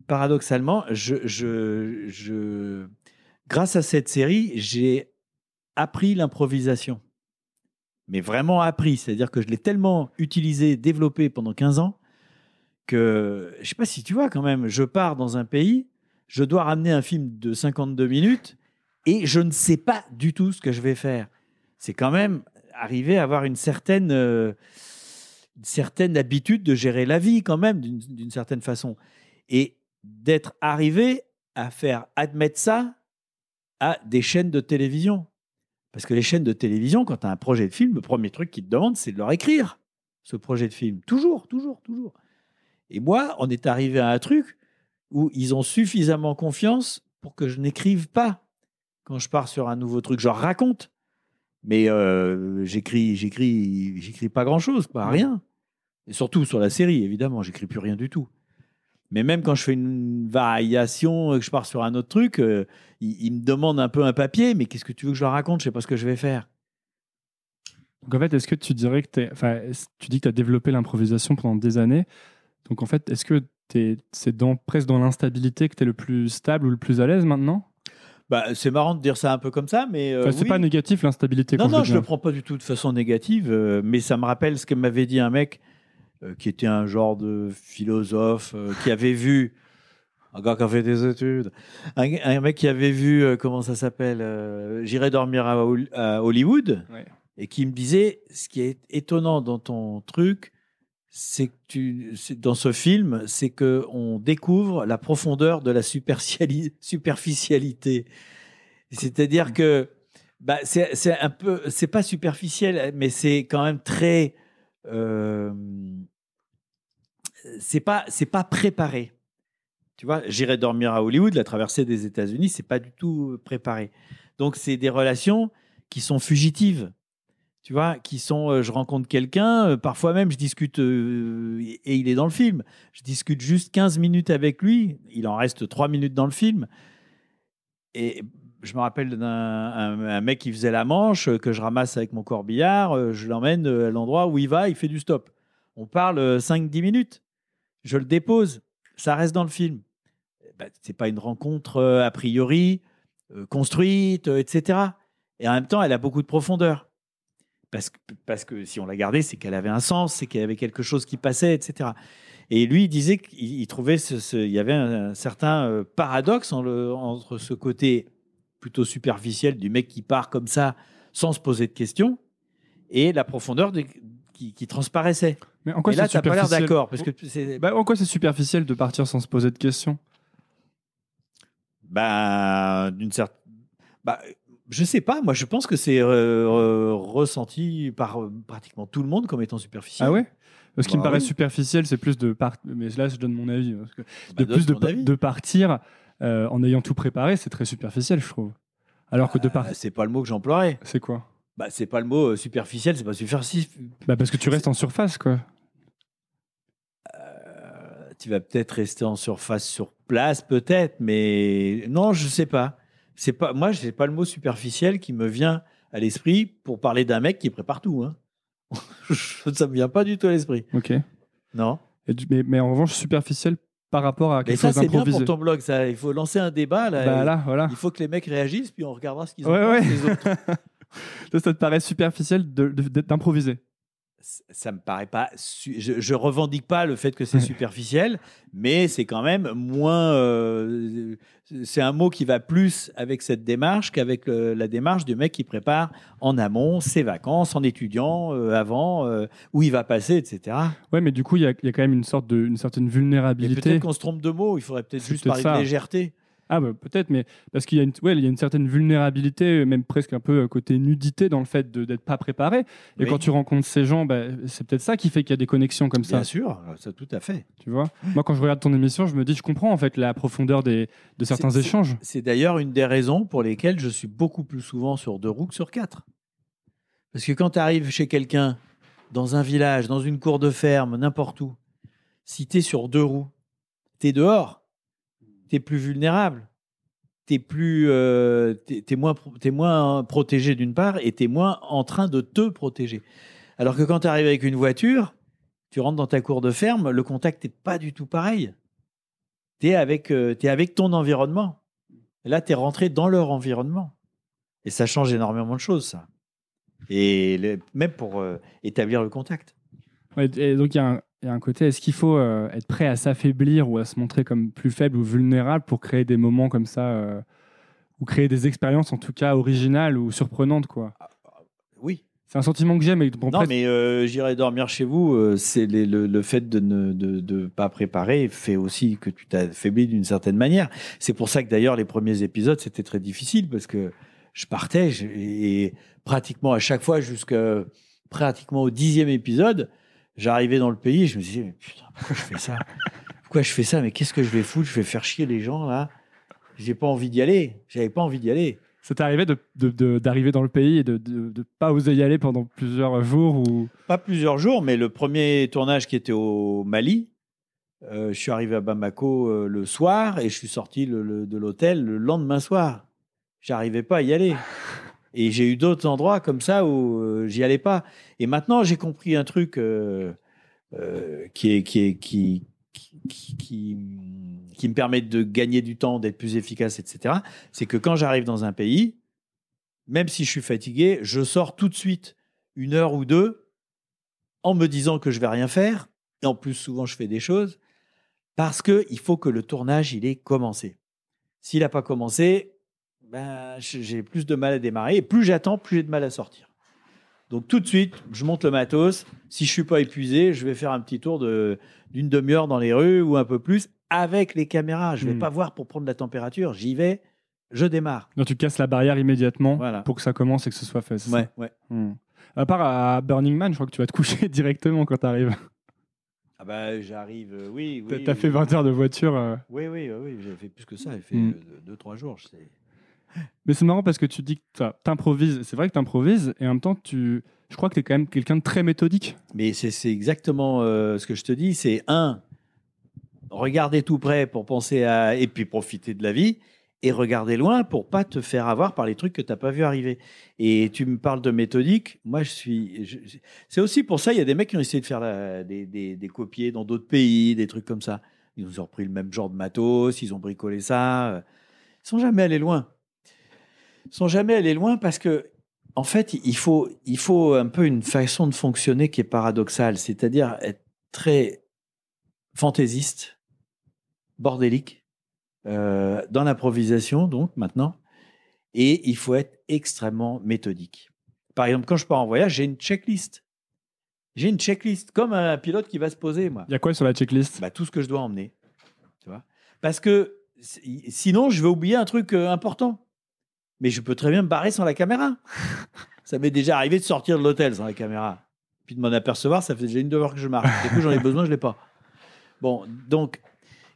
paradoxalement, grâce à cette série, j'ai appris l'improvisation. Mais vraiment appris, c'est-à-dire que je l'ai tellement utilisé, développé pendant 15 ans que, je sais pas si tu vois quand même, je pars dans un pays, je dois ramener un film de 52 minutes et je ne sais pas du tout ce que je vais faire. C'est quand même arriver à avoir une certaine, euh, certaine habitude de gérer la vie quand même, d'une d'une certaine façon. Et d'être arrivé à faire admettre ça à des chaînes de télévision. Parce que les chaînes de télévision, quand tu as un projet de film, le premier truc qu'ils te demandent, c'est de leur écrire ce projet de film. Toujours, toujours, toujours. Et moi, on est arrivé à un truc où ils ont suffisamment confiance pour que je n'écrive pas quand je pars sur un nouveau truc. Je leur raconte. Mais euh, j'écris, j'écris, j'écris pas grand-chose, pas rien. Et surtout sur la série, évidemment, j'écris plus rien du tout. Mais même quand je fais une variation, que je pars sur un autre truc, euh, ils, ils me demandent un peu un papier, mais qu'est-ce que tu veux que je leur raconte? Je sais pas ce que je vais faire. Donc en fait, est-ce que tu dirais que t'es- tu dis que tu as développé l'improvisation pendant des années. Donc en fait, est-ce que t'es- c'est dans, presque dans l'instabilité que tu es le plus stable ou le plus à l'aise maintenant? Bah, c'est marrant de dire ça un peu comme ça, mais euh, Enfin, C'est oui. pas négatif l'instabilité. Non, non, je le prends pas du tout de façon négative, euh, mais ça me rappelle ce que m'avait dit un mec euh, qui était un genre de philosophe, euh, qui avait vu, un gars qui a fait des études, un, un mec qui avait vu, euh, comment ça s'appelle, euh, J'irai dormir à, Hol- à Hollywood, Ouais. et qui me disait, ce qui est étonnant dans ton truc, c'est que tu, c'est- dans ce film, c'est que on découvre la profondeur de la superficiali- superficialité. C'est-à-dire que bah, c'est c'est un peu, c'est pas superficiel, mais c'est quand même très, euh, c'est pas, c'est pas préparé. Tu vois, j'irai dormir à Hollywood, la traversée des États-Unis, c'est pas du tout préparé. Donc c'est des relations qui sont fugitives. Tu vois, qui sont, euh, je rencontre quelqu'un, euh, parfois même je discute, euh, et il est dans le film, je discute juste 15 minutes avec lui, il en reste 3 minutes dans le film, et je me rappelle d'un un, un mec qui faisait la manche, que je ramasse avec mon corbillard, je l'emmène à l'endroit où il va, il fait du stop. On parle euh, 5-10 minutes, je le dépose, ça reste dans le film. Ben, c'est pas une rencontre a priori construite, etc. Et en même temps, elle a beaucoup de profondeur. Parce que, parce que si on l'a gardée, c'est qu'elle avait un sens, c'est qu'il y avait quelque chose qui passait, etc. Et lui, il disait qu'il il trouvait ce, ce- il y avait un, un certain euh, paradoxe en le- entre ce côté plutôt superficiel du mec qui part comme ça sans se poser de questions et la profondeur de- qui, qui transparaissait. Mais en quoi et là, c'est tu pas l'air d'accord. Parce que c'est. Bah, en quoi c'est superficiel de partir sans se poser de questions? Ben, d'une certaine. Bah, je sais pas, moi je pense que c'est euh, ressenti par euh, pratiquement tout le monde comme étant superficiel. Ah ouais? Ce qui me Bah paraît oui. superficiel, c'est plus de partir. Mais là, je donne mon avis. Parce que Bah, de plus de, ton pa- avis. de partir euh, en ayant tout préparé, c'est très superficiel, je trouve. Alors que de Ah, partir. c'est pas le mot que j'emploierais. C'est quoi? Bah, c'est pas le mot euh, superficiel, c'est pas superficiel. bah Parce que tu restes en surface, quoi. Tu vas peut-être rester en surface sur place, peut-être, mais non, je sais pas. C'est pas moi, j'ai pas le mot superficiel qui me vient à l'esprit pour parler d'un mec qui prépare tout. Hein. ça me vient pas du tout à l'esprit. Ok. Non. Et mais, mais en revanche, superficiel par rapport à Mais quelque ça, chose c'est bien d'improvisé. pour ton blog. Ça, il faut lancer un débat là. Bah Et là, voilà. Il faut que les mecs réagissent, puis on regardera ce qu'ils ont Ouais, ouais. les autres. Toi, ça te paraît superficiel d'improviser ça me paraît pas. Je, je revendique pas le fait que c'est superficiel, mais c'est quand même moins. euh, c'est un mot qui va plus avec cette démarche qu'avec la démarche du mec qui prépare en amont ses vacances, en étudiant euh, avant, euh, où il va passer, etc. Ouais, mais du coup, il y, a il y a quand même une sorte de, une certaine vulnérabilité. peut-être qu'on se trompe de mots. Il faudrait peut-être juste parler ça. de légèreté. Ah bah peut-être, mais parce qu'il y a une, ouais, il y a une certaine vulnérabilité, même presque un peu euh, côté nudité dans le fait d'être pas préparé. Et Oui. quand tu rencontres ces gens, bah, c'est peut-être ça qui fait qu'il y a des connexions comme ça. Bien sûr, ça tout à fait. Tu vois? Moi, quand je regarde ton émission, je me dis, je comprends en fait la profondeur des, de certains échanges. C'est d'ailleurs une des raisons pour lesquelles je suis beaucoup plus souvent sur deux roues que sur quatre. Parce que quand tu arrives chez quelqu'un, dans un village, dans une cour de ferme, n'importe où, si tu es sur deux roues, tu es dehors, plus vulnérable, tu es, plus, euh, moins, moins protégé d'une part et tu es moins en train de te protéger. Alors que quand tu arrives avec une voiture, tu rentres dans ta cour de ferme, le contact n'est pas du tout pareil. Tu es, avec, euh, avec ton environnement. Là, tu es rentré dans leur environnement. Et ça change énormément de choses, ça. Et même pour euh, établir le contact. Et donc il y a un- il y a un côté, est-ce qu'il faut euh, être prêt à s'affaiblir ou à se montrer comme plus faible ou vulnérable pour créer des moments comme ça euh, ou créer des expériences en tout cas originales ou surprenantes quoi? Oui. C'est un sentiment que j'aime. bon, non, presque- mais euh, j'irai dormir chez vous. c'est le, le fait de ne de, de pas préparer fait aussi que tu t'affaiblis d'une certaine manière. C'est pour ça que d'ailleurs les premiers épisodes c'était très difficile parce que je partais et pratiquement à chaque fois jusqu'à pratiquement au dixième épisode, j'arrivais dans le pays et je me disais mais putain pourquoi je fais ça? Pourquoi je fais ça? Mais qu'est-ce que je vais foutre? Je vais faire chier les gens là. J'ai pas envie d'y aller. J'avais pas envie d'y aller. ça de- d'arriver dans le pays et de ne pas oser y aller pendant plusieurs jours ou? Pas plusieurs jours, mais le premier tournage qui était au Mali, euh, je suis arrivé à Bamako euh, le soir et je suis sorti le- le- de l'hôtel le lendemain soir. J'arrivais pas à y aller. Et j'ai eu d'autres endroits comme ça où euh, j'y allais pas. Et maintenant, j'ai compris un truc qui, me permet de gagner du temps, d'être plus efficace, etc. C'est que quand j'arrive dans un pays, même si je suis fatigué, je sors tout de suite une heure ou deux en me disant que je vais rien faire. Et en plus, souvent, je fais des choses parce que il faut que le tournage il ait commencé. S'il n'a pas commencé, ben, j'ai plus de mal à démarrer. Et plus j'attends, plus j'ai de mal à sortir. Donc tout de suite, je monte le matos. Si je suis pas épuisé, je vais faire un petit tour de- d'une demi-heure dans les rues ou un peu plus avec les caméras. Je vais Hmm. pas voir pour prendre la température. J'y vais, je démarre. non, tu casses la barrière immédiatement Voilà. pour que ça commence et que ce soit fait. ça? Ouais. Hmm. À part à Burning Man, je crois que tu vas te coucher directement quand tu arrives. Ah bah, j'arrive, euh, oui, oui. T'as oui, fait oui. 20 heures de voiture. euh. Oui, oui, oui, oui, j'ai fait plus que ça. J'ai fait Mm. 2-3 jours. je sais. Mais c'est marrant parce que tu dis que tu improvises. C'est vrai que tu improvises et en même temps, tu... je crois que tu es quand même quelqu'un de très méthodique. Mais c'est exactement euh, ce que je te dis. C'est un, regarder tout près pour penser à. et puis profiter de la vie. Et regarder loin pour pas te faire avoir par les trucs que tu n'as pas vu arriver. Et tu me parles de méthodique. Moi, je suis. C'est aussi pour ça, il y a des mecs qui ont essayé de faire des, copiers dans d'autres pays, des trucs comme ça. Ils nous ont repris le même genre de matos, ils ont bricolé ça. euh, Ils sont jamais allés loin. Sont jamais allés loin parce que en fait, il faut, il faut un peu une façon de fonctionner qui est paradoxale, c'est-à-dire être très fantaisiste, bordélique, euh, dans l'improvisation, donc maintenant, et il faut être extrêmement méthodique. Par exemple, quand je pars en voyage, j'ai une checklist. J'ai une checklist, comme un pilote qui va se poser, moi. Il y a quoi sur la checklist? Bah, tout ce que je dois emmener. Tu vois Parce que si- sinon, je vais oublier un truc euh, important. Mais je peux très bien me barrer sans la caméra. ça m'est déjà arrivé de sortir de l'hôtel sans la caméra. Puis de m'en apercevoir, ça fait déjà une demi-heure que je marche. Du coup, j'en ai besoin, je l'ai pas. Bon, donc,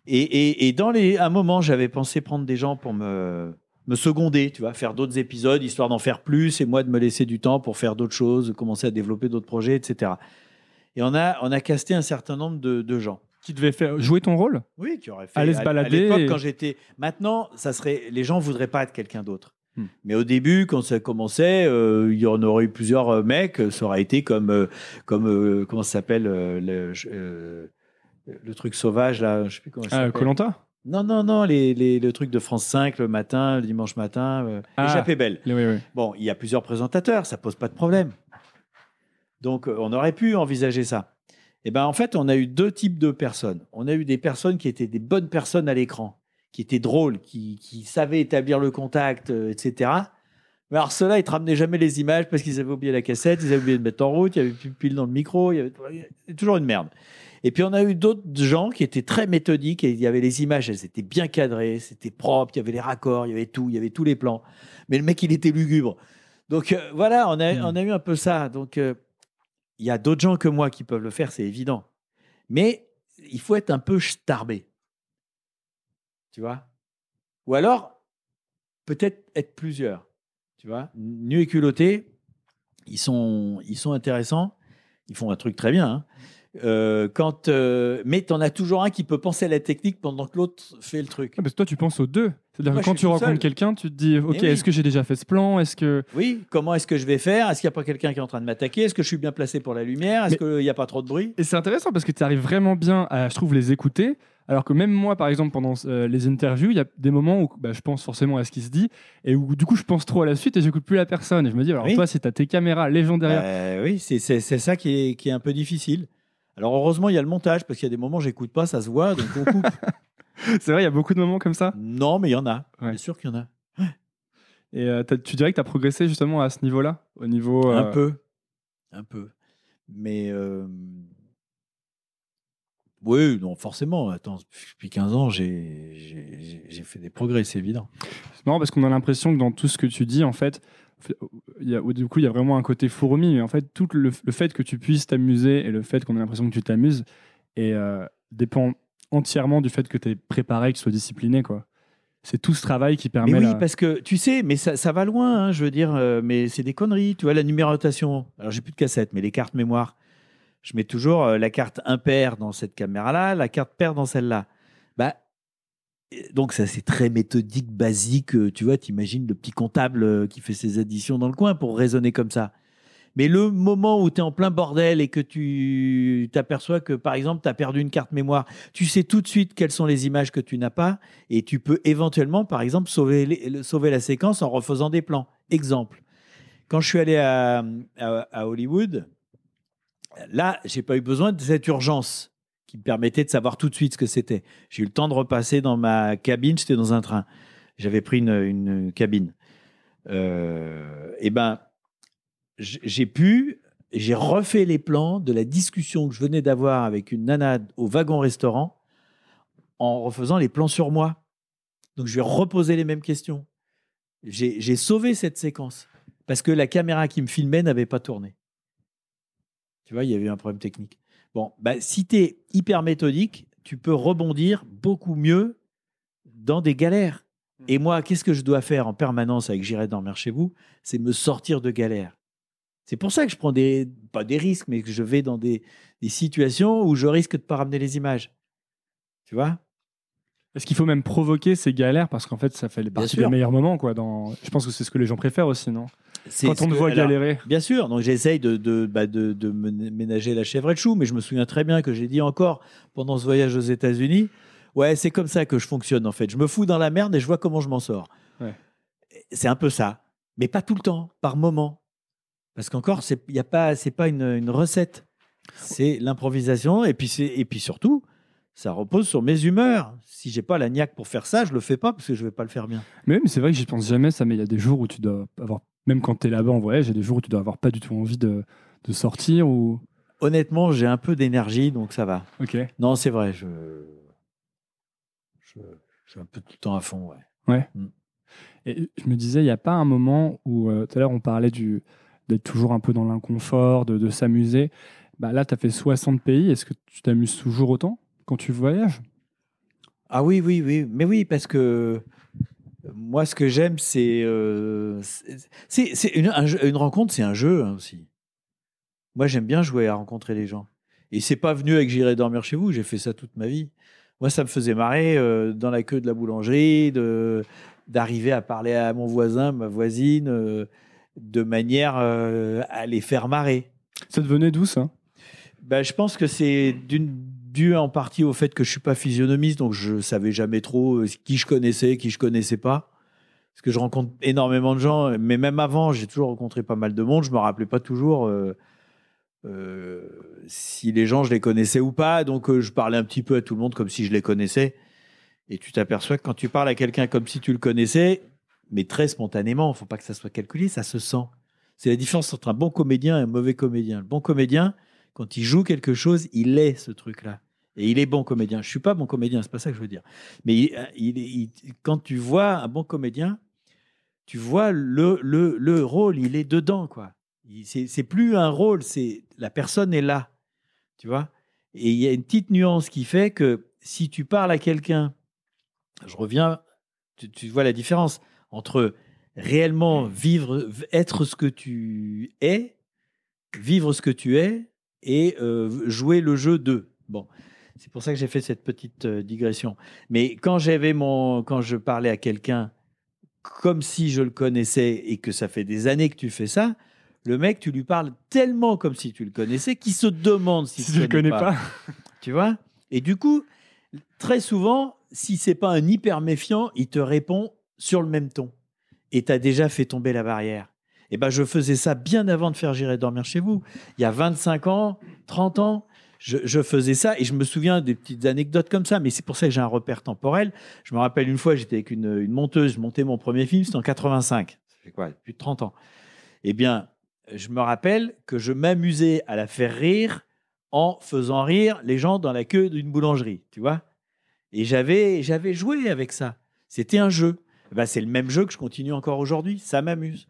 et, et, et dans les, un moment, j'avais pensé prendre des gens pour me, me seconder, tu vois, faire d'autres épisodes, histoire d'en faire plus, et moi de me laisser du temps pour faire d'autres choses, commencer à développer d'autres projets, etc. Et on a, on a casté un certain nombre de, de gens. Qui devait faire jouer ton rôle? Oui, qui aurait fait. Aller se à- balader À l'époque, et- quand j'étais. Maintenant, ça serait. Les gens voudraient pas être quelqu'un d'autre. Hmm. Mais au début, quand ça commençait, euh, il y en aurait eu plusieurs euh, mecs. Ça aurait été comme, euh, comme comment ça s'appelle le, truc sauvage là. Je sais plus comment ça Ah. Colanta non, non, non, les, les- le truc de France 5 le matin, le dimanche matin. Euh, Ah. Échappée belle. Oui, oui. Bon, il y a plusieurs présentateurs, ça pose pas de problème. Donc, on aurait pu envisager ça. Et ben, en fait, on a eu deux types de personnes. On a eu des personnes qui étaient des bonnes personnes à l'écran, qui étaient drôles, qui, qui savaient établir le contact, euh, etc. Mais alors, ceux-là, ils te ramenaient jamais les images parce qu'ils avaient oublié la cassette, ils avaient oublié de mettre en route, il y avait plus de pile dans le micro, il y avait toujours une merde. Et puis, on a eu d'autres gens qui étaient très méthodiques et il y avait les images, elles étaient bien cadrées, c'était propre, il y avait les raccords, il y avait tout, il y avait tous les plans. Mais le mec, il était lugubre. Donc, euh, voilà, on a, Hmm. on a eu un peu ça. Donc, euh, il y a d'autres gens que moi qui peuvent le faire, c'est évident. Mais il faut être un peu starbé. Tu vois? Ou alors, peut-être être plusieurs. Tu vois? Nu et culotté, ils sont, ils sont intéressants. Ils font un truc très bien. hein. Euh, quand, euh, mais tu en as toujours un qui peut penser à la technique pendant que l'autre fait le truc. Ah, parce que toi, tu penses aux deux. C'est-à-dire que quand tu rencontres quelqu'un, tu te dis Ok, oui. est-ce que j'ai déjà fait ce plan? Est-ce que. Oui, comment est-ce que je vais faire? Est-ce qu'il n'y a pas quelqu'un qui est en train de m'attaquer? Est-ce que je suis bien placé pour la lumière? Est-ce Mais- qu'il n'y a pas trop de bruit? Et c'est intéressant parce que tu arrives vraiment bien à, je trouve, les écouter. Alors que même moi, par exemple, pendant euh, les interviews, il y a des moments où bah, je pense forcément à ce qui se dit et où du coup je pense trop à la suite et j'écoute plus la personne. Et je me dis, alors Oui. toi, c'est t'as tes caméras légendaires. Euh, oui, c'est c'est- c'est ça qui est, qui est un peu difficile. Alors heureusement, il y a le montage parce qu'il y a des moments où j'écoute pas, ça se voit, donc on coupe. C'est vrai, il y a beaucoup de moments comme ça? non, mais il y en a. Ouais. Bien sûr qu'il y en a. Et euh, tu dirais que tu as progressé justement à ce niveau-là? Au niveau. euh, Un peu. Un peu. Mais. Oui, non, forcément. Attends, depuis 15 ans, j'ai- fait des progrès, c'est évident. C'est marrant parce qu'on a l'impression que dans tout ce que tu dis, en fait, il y a, du coup, il y a vraiment un côté fourmi, mais en fait, tout le, le fait que tu puisses t'amuser et le fait qu'on ait l'impression que tu t'amuses et, euh, dépend entièrement du fait que tu es préparé, que tu sois discipliné. quoi. C'est tout ce travail qui permet. Mais oui, la- parce que tu sais, mais ça, ça va loin, hein, je veux dire, euh, mais c'est des conneries. Tu vois, la numérotation. Alors, j'ai plus de cassette, mais les cartes mémoire. Je mets toujours euh, la carte impair dans cette caméra-là, la carte paire dans celle-là. Bah, donc, ça, c'est très méthodique, basique. euh, Tu vois, t'imagines le petit comptable euh, qui fait ses additions dans le coin pour raisonner comme ça. Mais le moment où tu es en plein bordel et que tu t'aperçois que, par exemple, tu as perdu une carte mémoire, tu sais tout de suite quelles sont les images que tu n'as pas et tu peux éventuellement, par exemple, sauver, la séquence en refaisant des plans. Exemple, quand je suis allé à Hollywood, là, j'ai pas eu besoin de cette urgence qui me permettait de savoir tout de suite ce que c'était. J'ai eu le temps de repasser dans ma cabine, j'étais dans un train. J'avais pris une, cabine. Euh, et ben, j'ai pu, j'ai refait les plans de la discussion que je venais d'avoir avec une nana au wagon-restaurant en refaisant les plans sur moi. Donc, je vais reposer les mêmes questions. J'ai sauvé cette séquence parce que la caméra qui me filmait n'avait pas tourné. Tu vois, il y avait un problème technique. Bon, bah, si tu es hyper méthodique, tu peux rebondir beaucoup mieux dans des galères. Et moi, qu'est-ce que je dois faire en permanence avec J'irai dormir chez vous? C'est me sortir de galères. C'est pour ça que je prends des, pas des risques, mais que je vais dans des, des situations où je risque de pas ramener les images. Tu vois? Est-ce qu'il faut même provoquer ces galères parce qu'en fait, ça fait partie des meilleurs moments. Quoi, dans... Je pense que c'est ce que les gens préfèrent aussi, non? Quand on te voit alors, galérer. Bien sûr, donc j'essaye de, de, bah, de, de me ménager la chèvre et le chou, mais je me souviens très bien que j'ai dit encore pendant ce voyage aux États-Unis, ouais, c'est comme ça que je fonctionne en fait. Je me fous dans la merde et je vois comment je m'en sors. Ouais. C'est un peu ça, mais pas tout le temps, par moment. Parce qu'encore, c'est pas, c'est pas une, une recette, c'est l'improvisation et puis c'est et puis surtout, ça repose sur mes humeurs. Si j'ai pas la niaque pour faire ça, je le fais pas parce que je vais pas le faire bien. Mais même, c'est vrai que j'y pense jamais, ça, mais il y a des jours où tu dois avoir, même quand tu es là-bas en voyage, il y a des jours où tu dois avoir pas du tout envie de, de sortir ou? Honnêtement, j'ai un peu d'énergie, donc ça va. Ok. Non, c'est vrai, je... je je suis un peu tout le temps à fond, ouais. Et je me disais, il n'y a pas un moment où, euh, tout à l'heure, on parlait du, d'être toujours un peu dans l'inconfort, de, de s'amuser. Bah, là, tu as fait 60 pays. Est-ce que tu t'amuses toujours autant? Quand tu voyages? Ah oui, oui, oui, mais oui, parce que moi, ce que j'aime, c'est euh, c'est- une, un jeu- une rencontre, c'est un jeu hein, aussi. Moi, j'aime bien jouer à rencontrer les gens. Et c'est pas venu avec j'irai dormir chez vous. J'ai fait ça toute ma vie. Moi, ça me faisait marrer euh, dans la queue de la boulangerie, de d'arriver à parler à mon voisin, ma voisine, euh, de manière euh, à les faire marrer. Ça devenait d'où ça? Ben, je pense que c'est d'une- dû en partie au fait que je suis pas physionomiste, donc je savais jamais trop euh, qui je connaissais, qui je connaissais pas. Parce que je rencontre énormément de gens, mais même avant, j'ai toujours rencontré pas mal de monde. Je me rappelais pas toujours euh, euh, si les gens je les connaissais ou pas, donc je parlais un petit peu à tout le monde comme si je les connaissais. Et tu t'aperçois que quand tu parles à quelqu'un comme si tu le connaissais, mais très spontanément, faut pas que ça soit calculé, ça se sent. C'est la différence entre un bon comédien et un mauvais comédien. Le bon comédien, quand il joue quelque chose, il est ce truc-là. Et il est bon comédien. Je suis pas bon comédien, c'est pas ça que je veux dire. Mais il- quand tu vois un bon comédien, tu vois le, le, le rôle, il est dedans, quoi. C'est plus un rôle, c'est la personne est là, tu vois. Et il y a une petite nuance qui fait que si tu parles à quelqu'un, je reviens, tu, tu vois la différence entre réellement vivre, être ce que tu es, vivre ce que tu es et euh, jouer le jeu de. Bon, c'est pour ça que j'ai fait cette petite euh, digression. Mais quand j'avais mon, quand je parlais à quelqu'un comme si je le connaissais et que ça fait des années que tu fais ça, le mec, tu lui parles tellement comme si tu le connaissais qu'il se demande si, Si tu le connais pas. tu vois? Et du coup, très souvent, si c'est pas un hyper méfiant, il te répond sur le même ton. Et tu as déjà fait tomber la barrière. Et ben, je faisais ça bien avant de faire J'irai dormir chez vous. Il y a 25 ans, 30 ans, je, faisais ça et je me souviens des petites anecdotes comme ça, mais c'est pour ça que j'ai un repère temporel. Je me rappelle une fois, j'étais avec une, une monteuse, je montais mon premier film, c'était en 85. Ça fait quoi Plus de 30 ans. Eh bien, je me rappelle que je m'amusais à la faire rire en faisant rire les gens dans la queue d'une boulangerie, tu vois Et j'avais, j'avais joué avec ça. C'était un jeu. Eh ben, c'est le même jeu que je continue encore aujourd'hui. Ça m'amuse.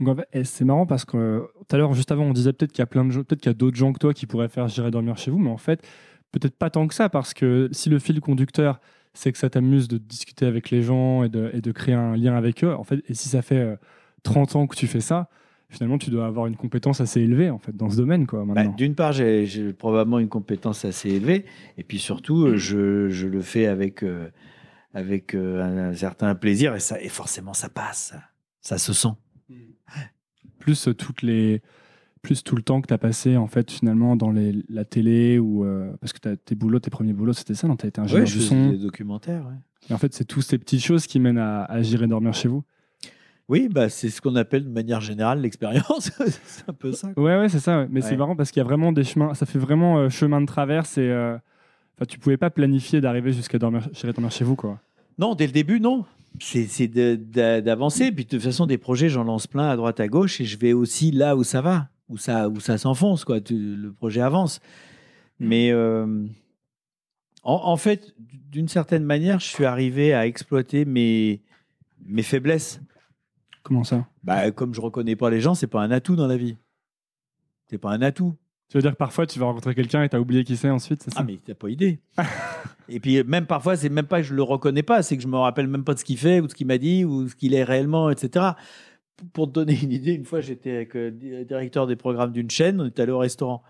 Donc en fait, et c'est marrant parce que euh, tout à l'heure, juste avant, on disait peut-être qu'il y a plein de gens, peut-être qu'il y a d'autres gens que toi qui pourraient faire J'irai dormir chez vous, mais en fait, peut-être pas tant que ça parce que si le fil conducteur, c'est que ça t'amuse de discuter avec les gens et de, et de créer un lien avec eux, en fait, et si ça fait euh, 30 ans que tu fais ça, finalement, tu dois avoir une compétence assez élevée en fait dans ce domaine, quoi. Bah. D'une part, j'ai, probablement une compétence assez élevée, et puis surtout, euh, je, je le fais avec, euh, avec euh, un, un certain plaisir, et, ça, et forcément, ça passe. Ça se sent. Plus toutes les plus tout le temps que tu as passé en fait finalement dans les, la télé ou euh, parce que t'as- tes boulots tes premiers boulots c'était ça non t'as été ingénieur Ouais, je du son des documentaires. ouais. et en fait c'est toutes ces petites choses qui mènent à, à J'irai dormir chez vous Oui, bah, c'est ce qu'on appelle de manière générale l'expérience. c'est un peu ça. ouais ouais c'est ça ouais. mais c'est marrant parce qu'il y a vraiment des chemins ça fait vraiment euh, chemin de traverse et euh, tu pouvais pas planifier d'arriver jusqu'à dormir J'irai dormir chez vous quoi Non, dès le début, non. C'est d'avancer. Puis de toute façon, des projets, j'en lance plein à droite, à gauche, et je vais aussi là où ça va, où ça, où ça s'enfonce, quoi. Le projet avance. Mais euh, en, en fait, d'une certaine manière, je suis arrivé à exploiter mes, mes faiblesses. comment ça? Bah, comme je reconnais pas les gens, c'est pas un atout dans la vie. C'est pas un atout. Tu veux dire que parfois tu vas rencontrer quelqu'un et t'as oublié qui c'est ensuite c'est ça Ah, mais t'as pas idée. et puis, même parfois, c'est même pas que je le reconnais pas, c'est que je me rappelle même pas de ce qu'il fait, ou de ce qu'il m'a dit, ou ce qu'il est réellement, etc. Pour te donner une idée, une fois, j'étais avec euh, le directeur des programmes d'une chaîne, on est allé au restaurant.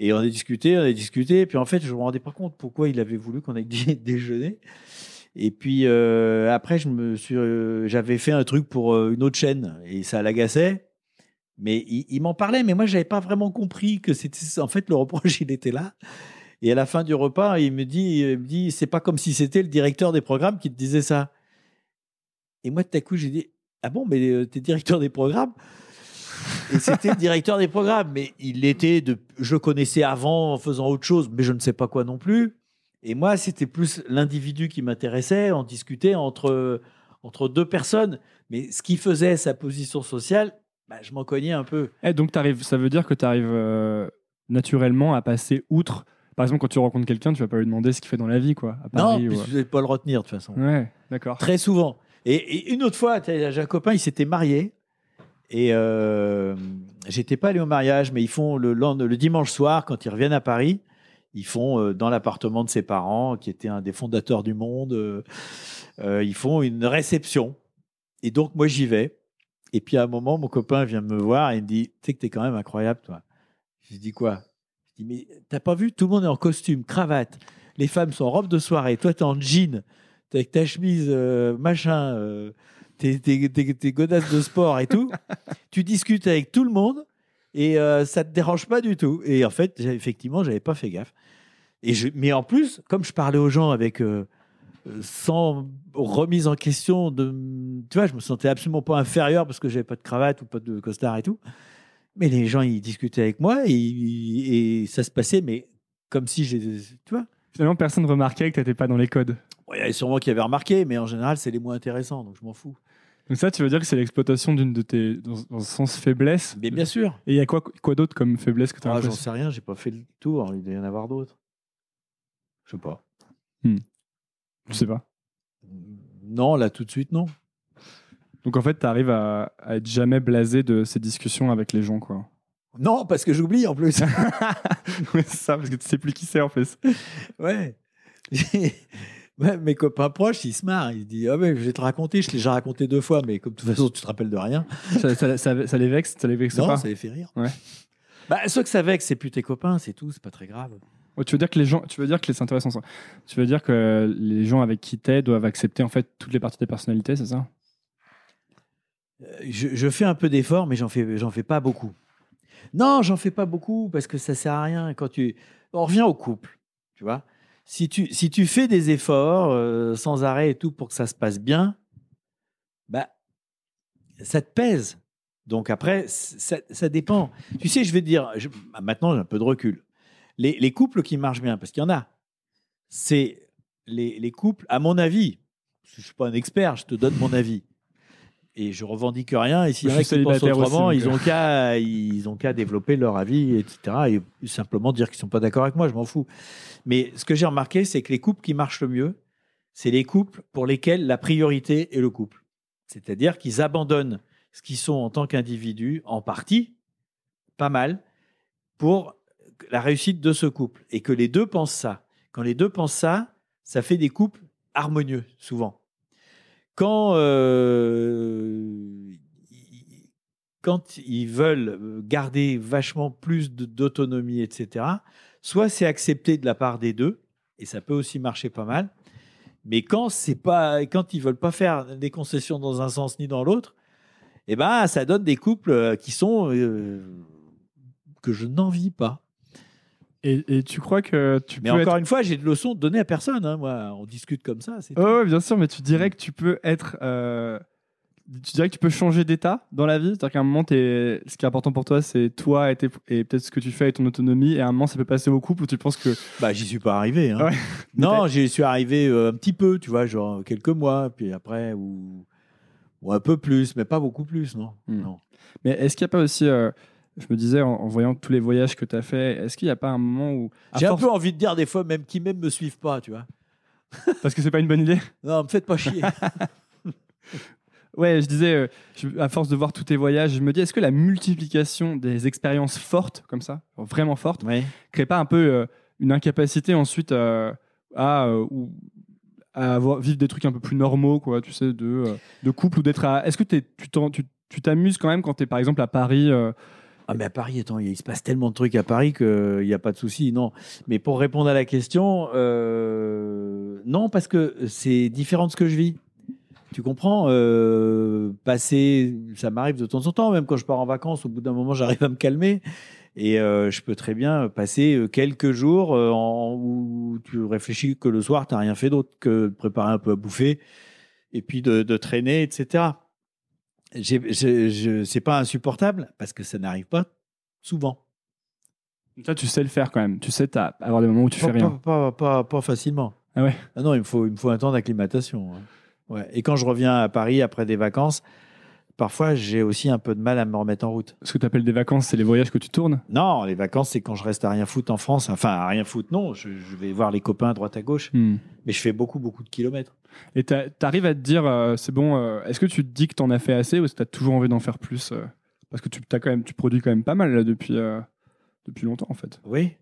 Et on a discuté, on a discuté, et puis en fait, je me rendais pas compte pourquoi il avait voulu qu'on aille dî- déjeuner. Et puis euh, après, je me suis, euh, j'avais fait un truc pour euh, une autre chaîne, et ça l'agaçait. Mais il, m'en parlait, mais moi, j'avais pas vraiment compris que c'était en fait le reproche, il était là. Et à la fin du repas, il me dit, me dit, c'est pas comme si c'était le directeur des programmes qui te disait ça. Et moi, tout à coup, j'ai dit, ah bon, mais euh, t'es directeur des programmes? Et c'était le directeur des programmes, mais il l'était je connaissais avant en faisant autre chose, mais je ne sais pas quoi non plus. Et moi, c'était plus l'individu qui m'intéressait. On discutait entre entre deux personnes, mais ce qui faisait sa position sociale, bah, je m'en cognais un peu. Eh, donc ça veut dire que tu arrives naturellement à passer outre par exemple quand tu rencontres quelqu'un tu vas pas lui demander ce qu'il fait dans la vie quoi à Paris non, ou- puis je ne vais pas le retenir de toute façon. ouais d'accord Très souvent. Et, et une autre fois, j'ai un copain, il s'était marié. Et euh, j'étais pas allé au mariage, mais ils font le, dimanche soir, quand ils reviennent à Paris, ils font euh, dans l'appartement de ses parents, qui était un des fondateurs du monde, euh, euh, ils font une réception. Et donc, moi, j'y vais. Et puis, à un moment, mon copain vient me voir et il me dit Tu sais que t'es quand même incroyable, toi. Je dis Quoi? Je dis Mais t'as pas vu Tout le monde est en costume, cravate. Les femmes sont en robe de soirée. Toi, t'es en jean. T'es avec ta chemise, euh, machin. euh, tes, tes, tes- tes godasses de sport et tout. tu discutes avec tout le monde et euh, ça te dérange pas du tout. Et en fait, effectivement, j'avais pas fait gaffe. Et mais en plus, comme je parlais aux gens avec euh, sans remise en question de, tu vois, je me sentais absolument pas inférieur parce que j'avais pas de cravate ou pas de costard et tout. Mais les gens, ils discutaient avec moi et, et ça se passait, mais comme si j'ai, tu vois. finalement personne ne remarquait que t'étais pas dans les codes Ouais, Il y avait sûrement qui avaient remarqué, mais en général, c'est les moins intéressants, donc je m'en fous. donc ça tu veux dire que c'est l'exploitation d'une de tes dans, dans le sens faiblesse? Mais bien sûr. et il y a quoi quoi d'autre comme faiblesse que tu as Ah, j'en sais rien, j'ai pas fait le tour. Il doit y en avoir d'autres. Je sais pas. Je sais pas Non, là tout de suite, non. donc en fait tu arrives à, à être jamais blasé de ces discussions avec les gens quoi Non, parce que j'oublie en plus. C'est ça parce que tu sais plus qui c'est en fait ouais. Ouais, Mes copains proches, ils se marrent. Ils se disent Ah, ouais, je vais te raconter. Je l'ai déjà raconté deux fois, mais comme de toute façon, tu te rappelles de rien. ça, ça- ça- ça les vexe ça les vexe non, pas ça les fait rire. Ouais. Bah, ceux que ça vexe, c'est plus tes copains, c'est tout. C'est pas très grave. Tu veux dire que les gens, tu veux dire que les c'est intéressant ça. Tu veux dire que les gens avec qui t'es doivent accepter en fait toutes les parties de ta personnalité, c'est ça? Euh, je, fais un peu d'efforts, mais j'en fais, j'en fais pas beaucoup. Non, j'en fais pas beaucoup parce que ça sert à rien. Quand tu, on revient au couple, tu vois. Si tu, si tu fais des efforts euh, sans arrêt et tout pour que ça se passe bien, bah, ça te pèse. Donc après, ça, dépend. Tu sais, je vais dire, maintenant j'ai un peu de recul. Les, les couples qui marchent bien, parce qu'il y en a, c'est les, les couples, à mon avis, je ne suis pas un expert, je te donne mon avis. Et je revendique rien. Et s'il y en a qui pensent aussi, ils ont qu'à ils ont qu'à développer leur avis, etc. Et simplement dire qu'ils sont pas d'accord avec moi, je m'en fous. Mais ce que j'ai remarqué, c'est que les couples qui marchent le mieux, c'est les couples pour lesquels la priorité est le couple. C'est-à-dire qu'ils abandonnent ce qu'ils sont en tant qu'individus, en partie, pas mal, pour la réussite de ce couple. Et que les deux pensent ça. Quand les deux pensent ça, ça fait des couples harmonieux, souvent. Quand, euh, quand ils veulent garder vachement plus d'autonomie, etc., soit c'est accepté de la part des deux, et ça peut aussi marcher pas mal, mais quand, c'est pas, quand ils veulent pas faire des concessions dans un sens ni dans l'autre, eh ben, ça donne des couples euh, qui sont euh, que je n'envie pas. Et, et tu crois que tu Mais peux encore être... une fois, j'ai de leçons données à personne. hein, moi, on discute comme ça. Ouais, ouais, bien sûr, mais tu dirais que tu peux être... euh, Tu dirais que tu peux changer d'état dans la vie? C'est-à-dire qu'à un moment, ce qui est important pour toi, c'est toi et, peut-être ce que tu fais et ton autonomie, et à un moment, ça peut passer au couple où tu penses que... Bah, j'y suis pas arrivé. hein. Ouais. Non, j'y suis arrivé euh, un petit peu, tu vois, genre quelques mois, puis après, ou, ou un peu plus, mais pas beaucoup plus, non. Hmm. non. Mais est-ce qu'il n'y a pas aussi... euh, Je me disais, en, en voyant tous les voyages que tu as fait, est-ce qu'il n'y a pas un moment où... J'ai un peu envie de dire des fois, même qui même me suivent pas, tu vois. Parce que c'est pas une bonne idée Non, me faites pas chier. Ouais, je disais, euh, je- à force de voir tous tes voyages, je me dis, est-ce que la multiplication des expériences fortes, comme ça, vraiment fortes, ouais. crée pas un peu euh, une incapacité ensuite euh, à, euh, ou- à avoir, vivre des trucs un peu plus normaux, quoi, tu sais, de, de couple ou d'être à... Est-ce que tu t'amuses quand même quand tu es par exemple à Paris Ah, mais à Paris, attends, il se passe tellement de trucs à Paris qu'il n'y a pas de souci, non. Mais pour répondre à la question, euh, non, parce que c'est différent de ce que je vis. Tu comprends euh, Passer, ça m'arrive de temps en temps, même quand je pars en vacances, au bout d'un moment, j'arrive à me calmer. Et euh, je peux très bien passer euh, quelques jours euh, où tu réfléchis que le soir, tu n'as rien fait d'autre que de préparer un peu à bouffer et puis de traîner, etc. C'est pas insupportable parce que ça n'arrive pas souvent. Toi, tu sais le faire quand même. Tu sais avoir des moments où tu fais rien. pas, pas, pas- pas facilement. Ah ouais non, il me faut, il me faut un temps d'acclimatation. hein. Ouais. Et quand je reviens à Paris après des vacances, parfois j'ai aussi un peu de mal à me remettre en route. Ce que tu appelles des vacances, c'est les voyages que tu tournes? Non, les vacances, c'est quand je reste à rien foutre en France. Enfin, à rien foutre, non. Je, je vais voir les copains à droite à gauche, Hmm. mais je fais beaucoup, beaucoup de kilomètres. Et tu arrives à te dire, euh, c'est bon, euh, est-ce que tu te dis que tu en as fait assez ou est-ce que tu as toujours envie d'en faire plus euh, Parce que tu, as quand même, tu produis quand même pas mal là, depuis, depuis longtemps en fait. Oui.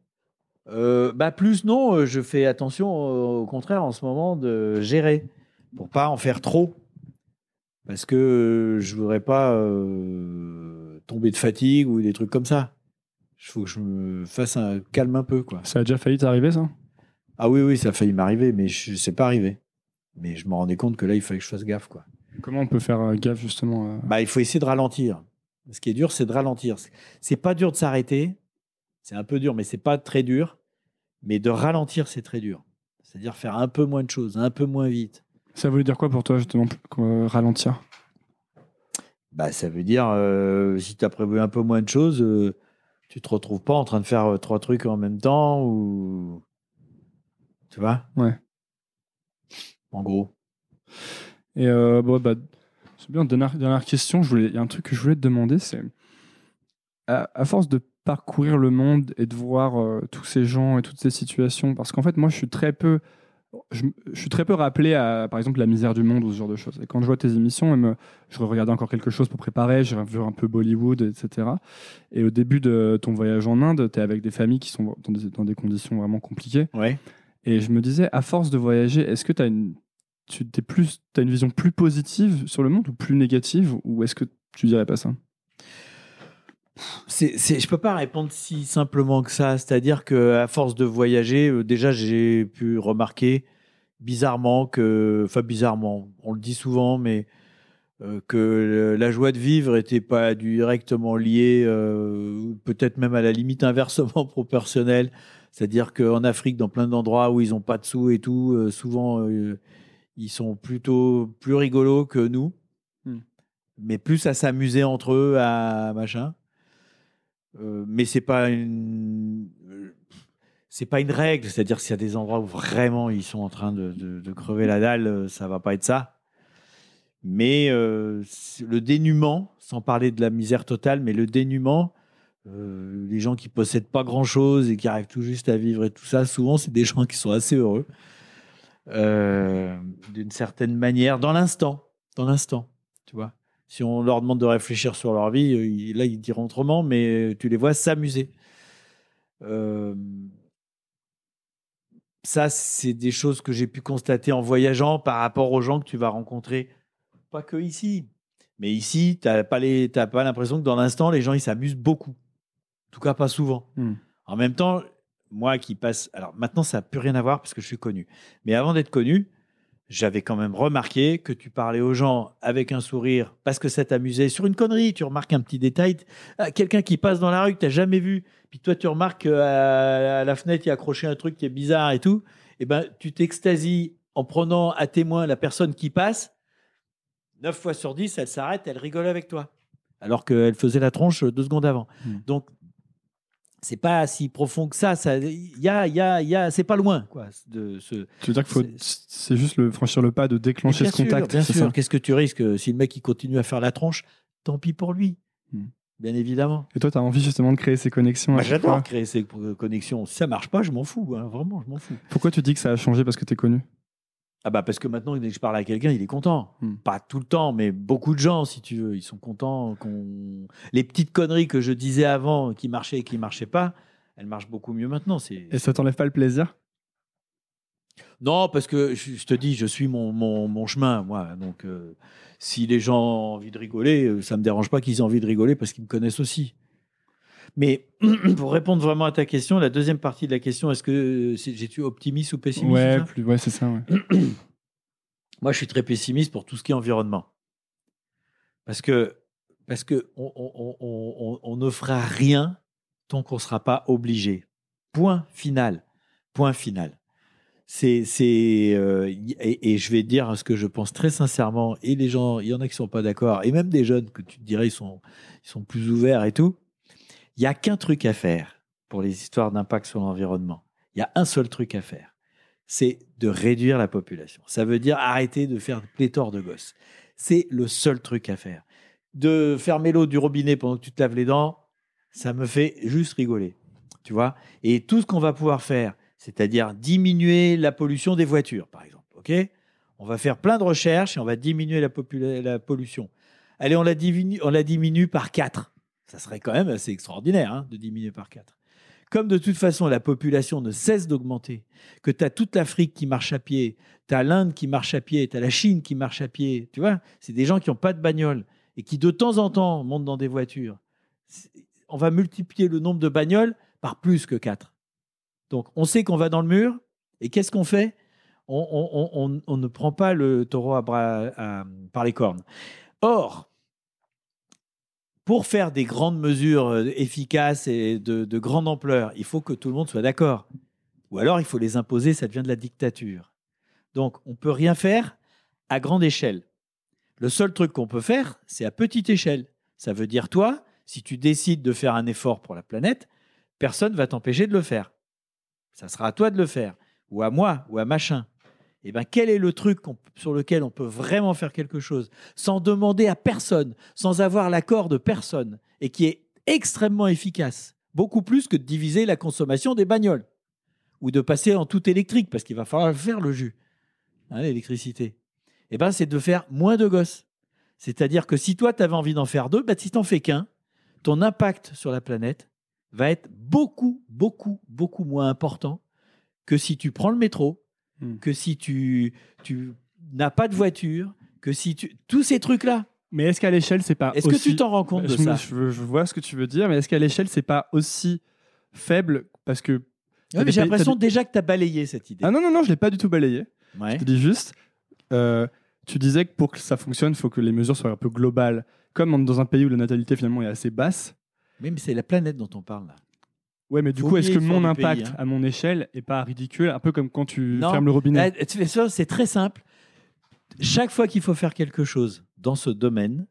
Bah plus non, je fais attention au contraire en ce moment de gérer pour pas en faire trop parce que je voudrais pas tomber de fatigue ou des trucs comme ça. Il faut que je me fasse un calme un peu quoi. Ça a déjà failli t'arriver ça? Ah oui oui, ça a failli m'arriver mais je sais pas arrivé. Mais je me rendais compte que là il fallait que je fasse gaffe quoi. Comment on peut faire euh, gaffe justement euh, Bah il faut essayer de ralentir. Ce qui est dur c'est de ralentir. C'est pas dur de s'arrêter. C'est un peu dur mais c'est pas très dur. Mais de ralentir c'est très dur. C'est-à-dire faire un peu moins de choses, un peu moins vite. Ça voulait dire quoi pour toi justement euh, ralentir? Bah, ça veut dire, euh, si tu as prévu un peu moins de choses, euh, tu te retrouves pas en train de faire euh, trois trucs en même temps ou. Tu vois? Ouais. En gros. Et euh, bon, bah, c'est bien. Dernière, dernière question. je voulais- Il y a un truc que je voulais te demander, c'est à, à force de parcourir le monde et de voir euh, tous ces gens et toutes ces situations, parce qu'en fait, moi, je suis très peu, je, je suis très peu rappelé à, par exemple, la misère du monde ou ce genre de choses. Et quand je vois tes émissions, même, je regardais encore quelque chose pour préparer, j'ai vu un peu Bollywood, etc. Et au début de ton voyage en Inde, tu es avec des familles qui sont dans des, dans des conditions vraiment compliquées. Ouais. Et je me disais, à force de voyager, est-ce que tu as une, tu t'es plus, as une vision plus positive sur le monde ou plus négative Ou est-ce que tu dirais pas ça? C'est, c'est, je peux pas répondre si simplement que ça. C'est-à-dire que à force de voyager, euh, déjà j'ai pu remarquer bizarrement que, enfin bizarrement, on le dit souvent, mais euh, que la joie de vivre était pas directement liée, euh, peut-être même à la limite inversement proportionnelle. C'est-à-dire qu'en Afrique, dans plein d'endroits où ils n'ont pas de sous et tout, souvent ils sont plutôt plus rigolos que nous, Hmm. mais plus à s'amuser entre eux, à machin. Euh, mais c'est pas une. c'est pas une règle, c'est-à-dire s'il y a des endroits où vraiment ils sont en train de, de- de crever la dalle, euh, ça va pas être ça. Mais euh, le dénuement, sans parler de la misère totale, mais le dénuement, euh, les gens qui possèdent pas grand-chose et qui arrivent tout juste à vivre et tout ça, souvent c'est des gens qui sont assez heureux, euh, d'une certaine manière, dans l'instant, dans l'instant, tu vois. Si on leur demande de réfléchir sur leur vie, euh, là ils diront autrement, mais tu les vois s'amuser. Euh, ça, c'est des choses que j'ai pu constater en voyageant par rapport aux gens que tu vas rencontrer, pas que ici. Mais ici, tu n'as pas les- t'as pas l'impression que dans l'instant, les gens, ils s'amusent beaucoup. En tout cas, pas souvent. Hmm. En même temps, moi qui passe... Alors maintenant, ça n'a plus rien à voir parce que je suis connu. Mais avant d'être connu, j'avais quand même remarqué que tu parlais aux gens avec un sourire parce que ça t'amusait sur une connerie. Tu remarques un petit détail. Ah, Quelqu'un qui passe dans la rue que tu n'as jamais vu, puis toi tu remarques qu'à à la fenêtre il y a accroché un truc qui est bizarre et tout. Et ben tu t'extasies en prenant à témoin la personne qui passe. 9 fois sur 10, elle s'arrête, elle rigole avec toi. Alors qu'elle faisait la tronche deux secondes avant. Hmm. Donc, c'est pas si profond que ça. ça y a, y a, y a, c'est pas loin, quoi. De ce, Tu veux dire qu'il faut. C'est- juste le, franchir le pas de déclencher bien ce contact. Bien sûr. Qu'est-ce que tu risques si le mec il continue à faire la tronche Tant pis pour lui. Hmm. Bien évidemment. Et toi, tu as envie justement de créer ces connexions. chaque j'adore créer ces co- connexions. Si ça marche pas, je m'en fous. hein. Vraiment, je m'en fous. Pourquoi tu dis que ça a changé parce que tu es connu? Ah bah parce que maintenant, dès que je parle à quelqu'un, il est content. Hmm. Pas tout le temps, mais beaucoup de gens, si tu veux, ils sont contents. qu'on Les petites conneries que je disais avant, qui marchaient et qui marchaient pas, elles marchent beaucoup mieux maintenant. Et ça t'enlève pas le plaisir? Non, parce que je te dis, je suis mon, mon, mon chemin, moi. Donc, euh, si les gens ont envie de rigoler, euh, ça me dérange pas qu'ils aient envie de rigoler parce qu'ils me connaissent aussi. Mais pour répondre vraiment à ta question, la deuxième partie de la question, est-ce que euh, c'est- j'ai-tu optimiste ou pessimiste c'est Ouais, ça plus, ouais, c'est ça. ouais. Moi, je suis très pessimiste pour tout ce qui est environnement. Parce que, parce que on, on- ne fera rien tant qu'on ne sera pas obligé. Point final. Point final. C'est, c'est, euh, et, et je vais dire ce que je pense très sincèrement. Et les gens, il y en a qui sont pas d'accord, et même des jeunes que tu te dirais ils sont, ils sont plus ouverts et tout. Il y a qu'un truc à faire pour les histoires d'impact sur l'environnement. Il y a un seul truc à faire c'est de réduire la population. Ça veut dire arrêter de faire pléthore de gosses. C'est le seul truc à faire. De fermer l'eau du robinet pendant que tu te laves les dents, ça me fait juste rigoler. Tu vois? Et tout ce qu'on va pouvoir faire, c'est-à-dire diminuer la pollution des voitures, par exemple. OK? On va faire plein de recherches et on va diminuer la pollution. Allez, on la, diminue, on la diminue par 4. Ça serait quand même assez extraordinaire hein, de diminuer par 4. Comme de toute façon la population ne cesse d'augmenter, que tu as toute l'Afrique qui marche à pied, tu as l'Inde qui marche à pied, tu as la Chine qui marche à pied, tu vois, c'est des gens qui n'ont pas de bagnole et qui de temps en temps montent dans des voitures. On va multiplier le nombre de bagnoles par plus que 4. Donc on sait qu'on va dans le mur et qu'est-ce qu'on fait? On, ne prend pas le taureau par les cornes. Or, pour faire des grandes mesures euh, efficaces et de, de grande ampleur, il faut que tout le monde soit d'accord. Ou alors il faut les imposer, ça devient de la dictature. Donc on ne peut rien faire à grande échelle. Le seul truc qu'on peut faire, c'est à petite échelle. Ça veut dire toi, si tu décides de faire un effort pour la planète, personne ne va t'empêcher de le faire. Ça sera à toi de le faire, ou à moi, ou à machin. Eh ben, quel est le truc sur lequel on peut vraiment faire quelque chose sans demander à personne, sans avoir l'accord de personne, et qui est extrêmement efficace, beaucoup plus que de diviser la consommation des bagnoles, ou de passer en tout électrique, parce qu'il va falloir faire le jus, hein, l'électricité? Eh ben, c'est de faire moins de gosses. C'est-à-dire que si toi, tu avais envie d'en faire deux, bah, si tu n'en fais qu'un, ton impact sur la planète va être beaucoup, beaucoup, beaucoup moins important que si tu prends le métro, Hmm. que si tu, tu n'as pas de voiture, que si tu... Tous ces trucs-là. Mais est-ce qu'à l'échelle, c'est pas. Est-ce que tu t'en rends compte de je, ça je, je vois ce que tu veux dire, mais est-ce qu'à l'échelle, c'est pas aussi faible parce que. Ouais, J'ai l'impression déjà que tu as balayé cette idée. Ah non, non, non, je l'ai pas du tout balayé. Ouais. Je te dis juste, euh, tu disais que pour que ça fonctionne, il faut que les mesures soient un peu globales. Comme dans un pays où la natalité finalement est assez basse. Oui, mais c'est la planète dont on parle là. Ouais, mais du Faut coup, est-ce que mon impact pays, hein. à mon échelle est pas ridicule Un peu comme quand tu Non. fermes le robinet? Eh, tu fais ça, c'est très simple. Chaque fois qu'il faut faire quelque chose dans ce domaine,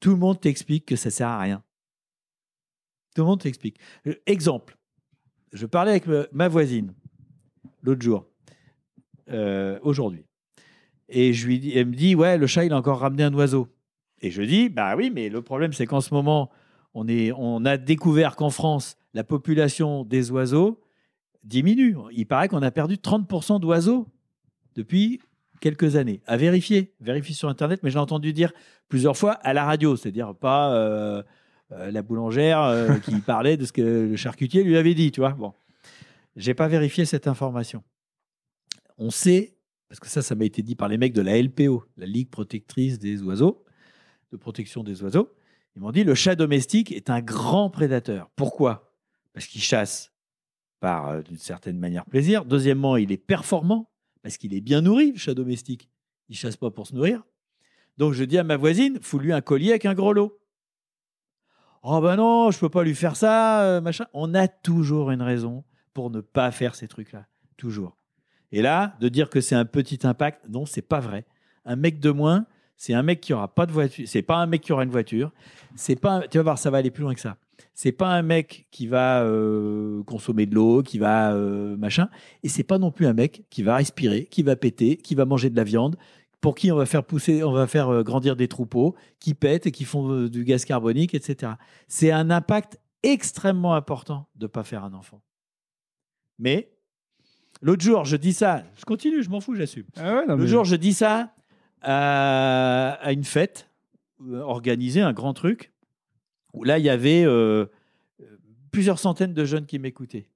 tout le monde t'explique que ça sert à rien. Tout le monde t'explique. Euh, Exemple. je parlais avec ma voisine l'autre jour, euh, aujourd'hui. Et je lui dis, elle me dit, ouais, le chat, il a encore ramené un oiseau. Et je dis, bah oui, mais le problème, c'est qu'en ce moment, on, est, on a découvert qu'en France, la population des oiseaux diminue. Il paraît qu'on a perdu 30% d'oiseaux depuis quelques années. À vérifier, vérifier sur Internet, mais j'ai entendu dire plusieurs fois à la radio, c'est-à-dire pas euh, euh, la boulangère euh, qui parlait de ce que le charcutier lui avait dit, tu vois. Bon, j'ai pas vérifié cette information. On sait, parce que ça, ça m'a été dit par les mecs de la LPO, la Ligue protectrice des oiseaux, de protection des oiseaux. Ils m'ont dit le chat domestique est un grand prédateur. Pourquoi? Parce qu'il chasse par, euh, d'une certaine manière, plaisir. Deuxièmement, il est performant parce qu'il est bien nourri, le chat domestique. Il chasse pas pour se nourrir. Donc je dis à ma voisine, fous-lui un collier avec un gros lot. Oh ben non, je peux pas lui faire ça, euh, machin. On a toujours une raison pour ne pas faire ces trucs-là, toujours. Et là, de dire que c'est un petit impact, non, c'est pas vrai. Un mec de moins, c'est un mec qui aura pas de voiture. C'est pas un mec qui aura une voiture. C'est pas. Tu vas voir, ça va aller plus loin que ça. C'est pas un mec qui va euh, consommer de l'eau, qui va euh, machin. Et c'est pas non plus un mec qui va respirer, qui va péter, qui va manger de la viande, pour qui on va faire pousser, on va faire euh, grandir des troupeaux, qui pètent et qui font du gaz carbonique, etc. C'est un impact extrêmement important de pas faire un enfant. Mais l'autre jour, je dis ça, je continue, je m'en fous, j'assume. Ah ouais, mais- jour, je dis ça à, à une fête organisée, un grand truc, où là, il y avait plusieurs centaines de jeunes qui m'écoutaient.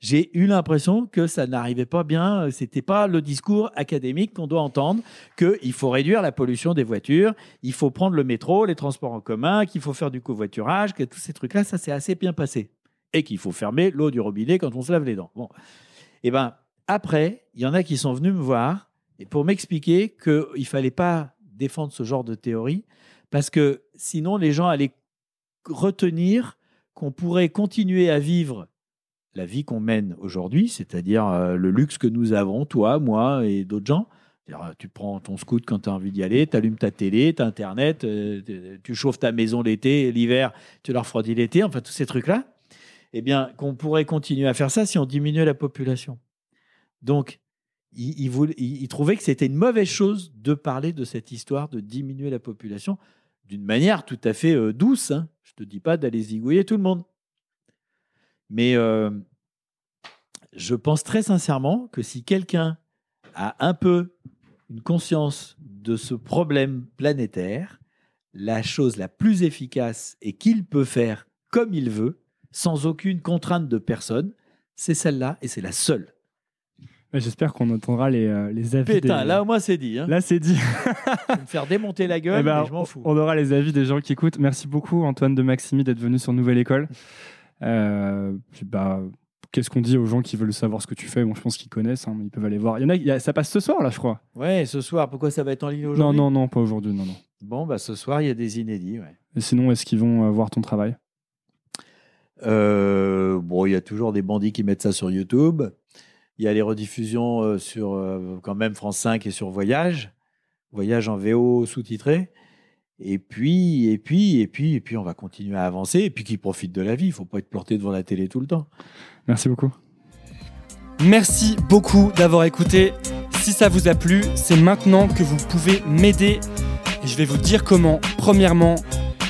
J'ai eu l'impression que ça n'arrivait pas bien, c'était pas le discours académique qu'on doit entendre, qu'il faut réduire la pollution des voitures, il faut prendre le métro, les transports en commun, qu'il faut faire du covoiturage, que tous ces trucs-là, ça s'est assez bien passé. Et qu'il faut fermer l'eau du robinet quand on se lave les dents. Bon. Et ben après, il y en a qui sont venus me voir pour m'expliquer qu'il ne fallait pas défendre ce genre de théorie, parce que sinon les gens allaient retenir qu'on pourrait continuer à vivre la vie qu'on mène aujourd'hui, c'est-à-dire euh, le luxe que nous avons, toi, moi et d'autres gens. Euh, Tu prends ton scoot quand tu as envie d'y aller, tu allumes ta télé, tu Internet, euh, tu- chauffes ta maison l'été, l'hiver, tu la refroidis l'été, enfin tous ces trucs-là. Eh bien, qu'on pourrait continuer à faire ça si on diminuait la population. Donc, il, il- il trouvait que c'était une mauvaise chose de parler de cette histoire de diminuer la population d'une manière tout à fait euh, douce. hein. Je ne te dis pas d'aller zigouiller tout le monde. Mais euh, je pense très sincèrement que si quelqu'un a un peu une conscience de ce problème planétaire, la chose la plus efficace et qu'il peut faire comme il veut, sans aucune contrainte de personne, c'est celle-là et c'est la seule. Ouais, J'espère qu'on entendra les, euh, les avis. Putain, des- là au moins c'est dit. Hein. Là, c'est dit. Je vais me faire démonter la gueule, Eh ben, mais je m'en fous. On aura les avis des gens qui écoutent. Merci beaucoup, Antoine de Maximi, d'être venu sur Nouvelle École. Euh, puis, bah, Qu'est-ce qu'on dit aux gens qui veulent savoir ce que tu fais? Bon, je pense qu'ils connaissent, hein, mais ils peuvent aller voir. Il y en a, il y a- ça passe ce soir, là, je crois. Ouais, ce soir, pourquoi ça va être en ligne Non, aujourd'hui non, non, pas aujourd'hui, non, non. Bon, bah ce soir, il y a des inédits. Ouais. Et sinon, est-ce qu'ils vont euh, voir ton travail? Euh, bon, il y a toujours des bandits qui mettent ça sur YouTube. Il y a les rediffusions euh, sur euh, quand même France 5 et sur Voyage. Voyage en VO sous-titré. Et puis, et puis, et puis, et puis, on va continuer à avancer. Et puis, qu'ils profitent de la vie. Il faut pas être planté devant la télé tout le temps. Merci beaucoup. Merci beaucoup d'avoir écouté. Si ça vous a plu, c'est maintenant que vous pouvez m'aider. Et je vais vous dire comment. Premièrement,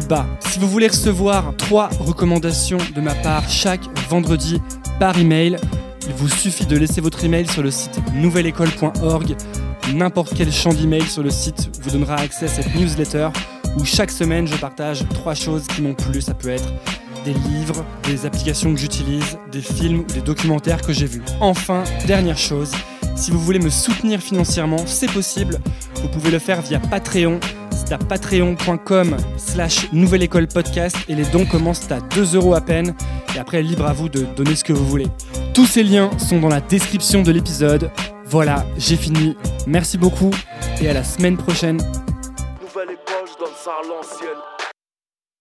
bas. Si vous voulez recevoir trois recommandations de ma part chaque vendredi par email, il vous suffit de laisser votre email sur le site nouvelleécole.org. N'importe quel champ d'email sur le site vous donnera accès à cette newsletter où chaque semaine je partage trois choses qui m'ont plu. Ça peut être des livres, des applications que j'utilise, des films ou des documentaires que j'ai vus. Enfin, dernière chose, si vous voulez me soutenir financièrement, c'est possible. Vous pouvez le faire via Patreon. À patreon.com slash nouvelle école podcast et les dons commencent à 2 euros à peine. Et après, libre à vous de donner ce que vous voulez. Tous ces liens sont dans la description de l'épisode. Voilà, j'ai fini. Merci beaucoup et à la semaine prochaine. Nouvelle.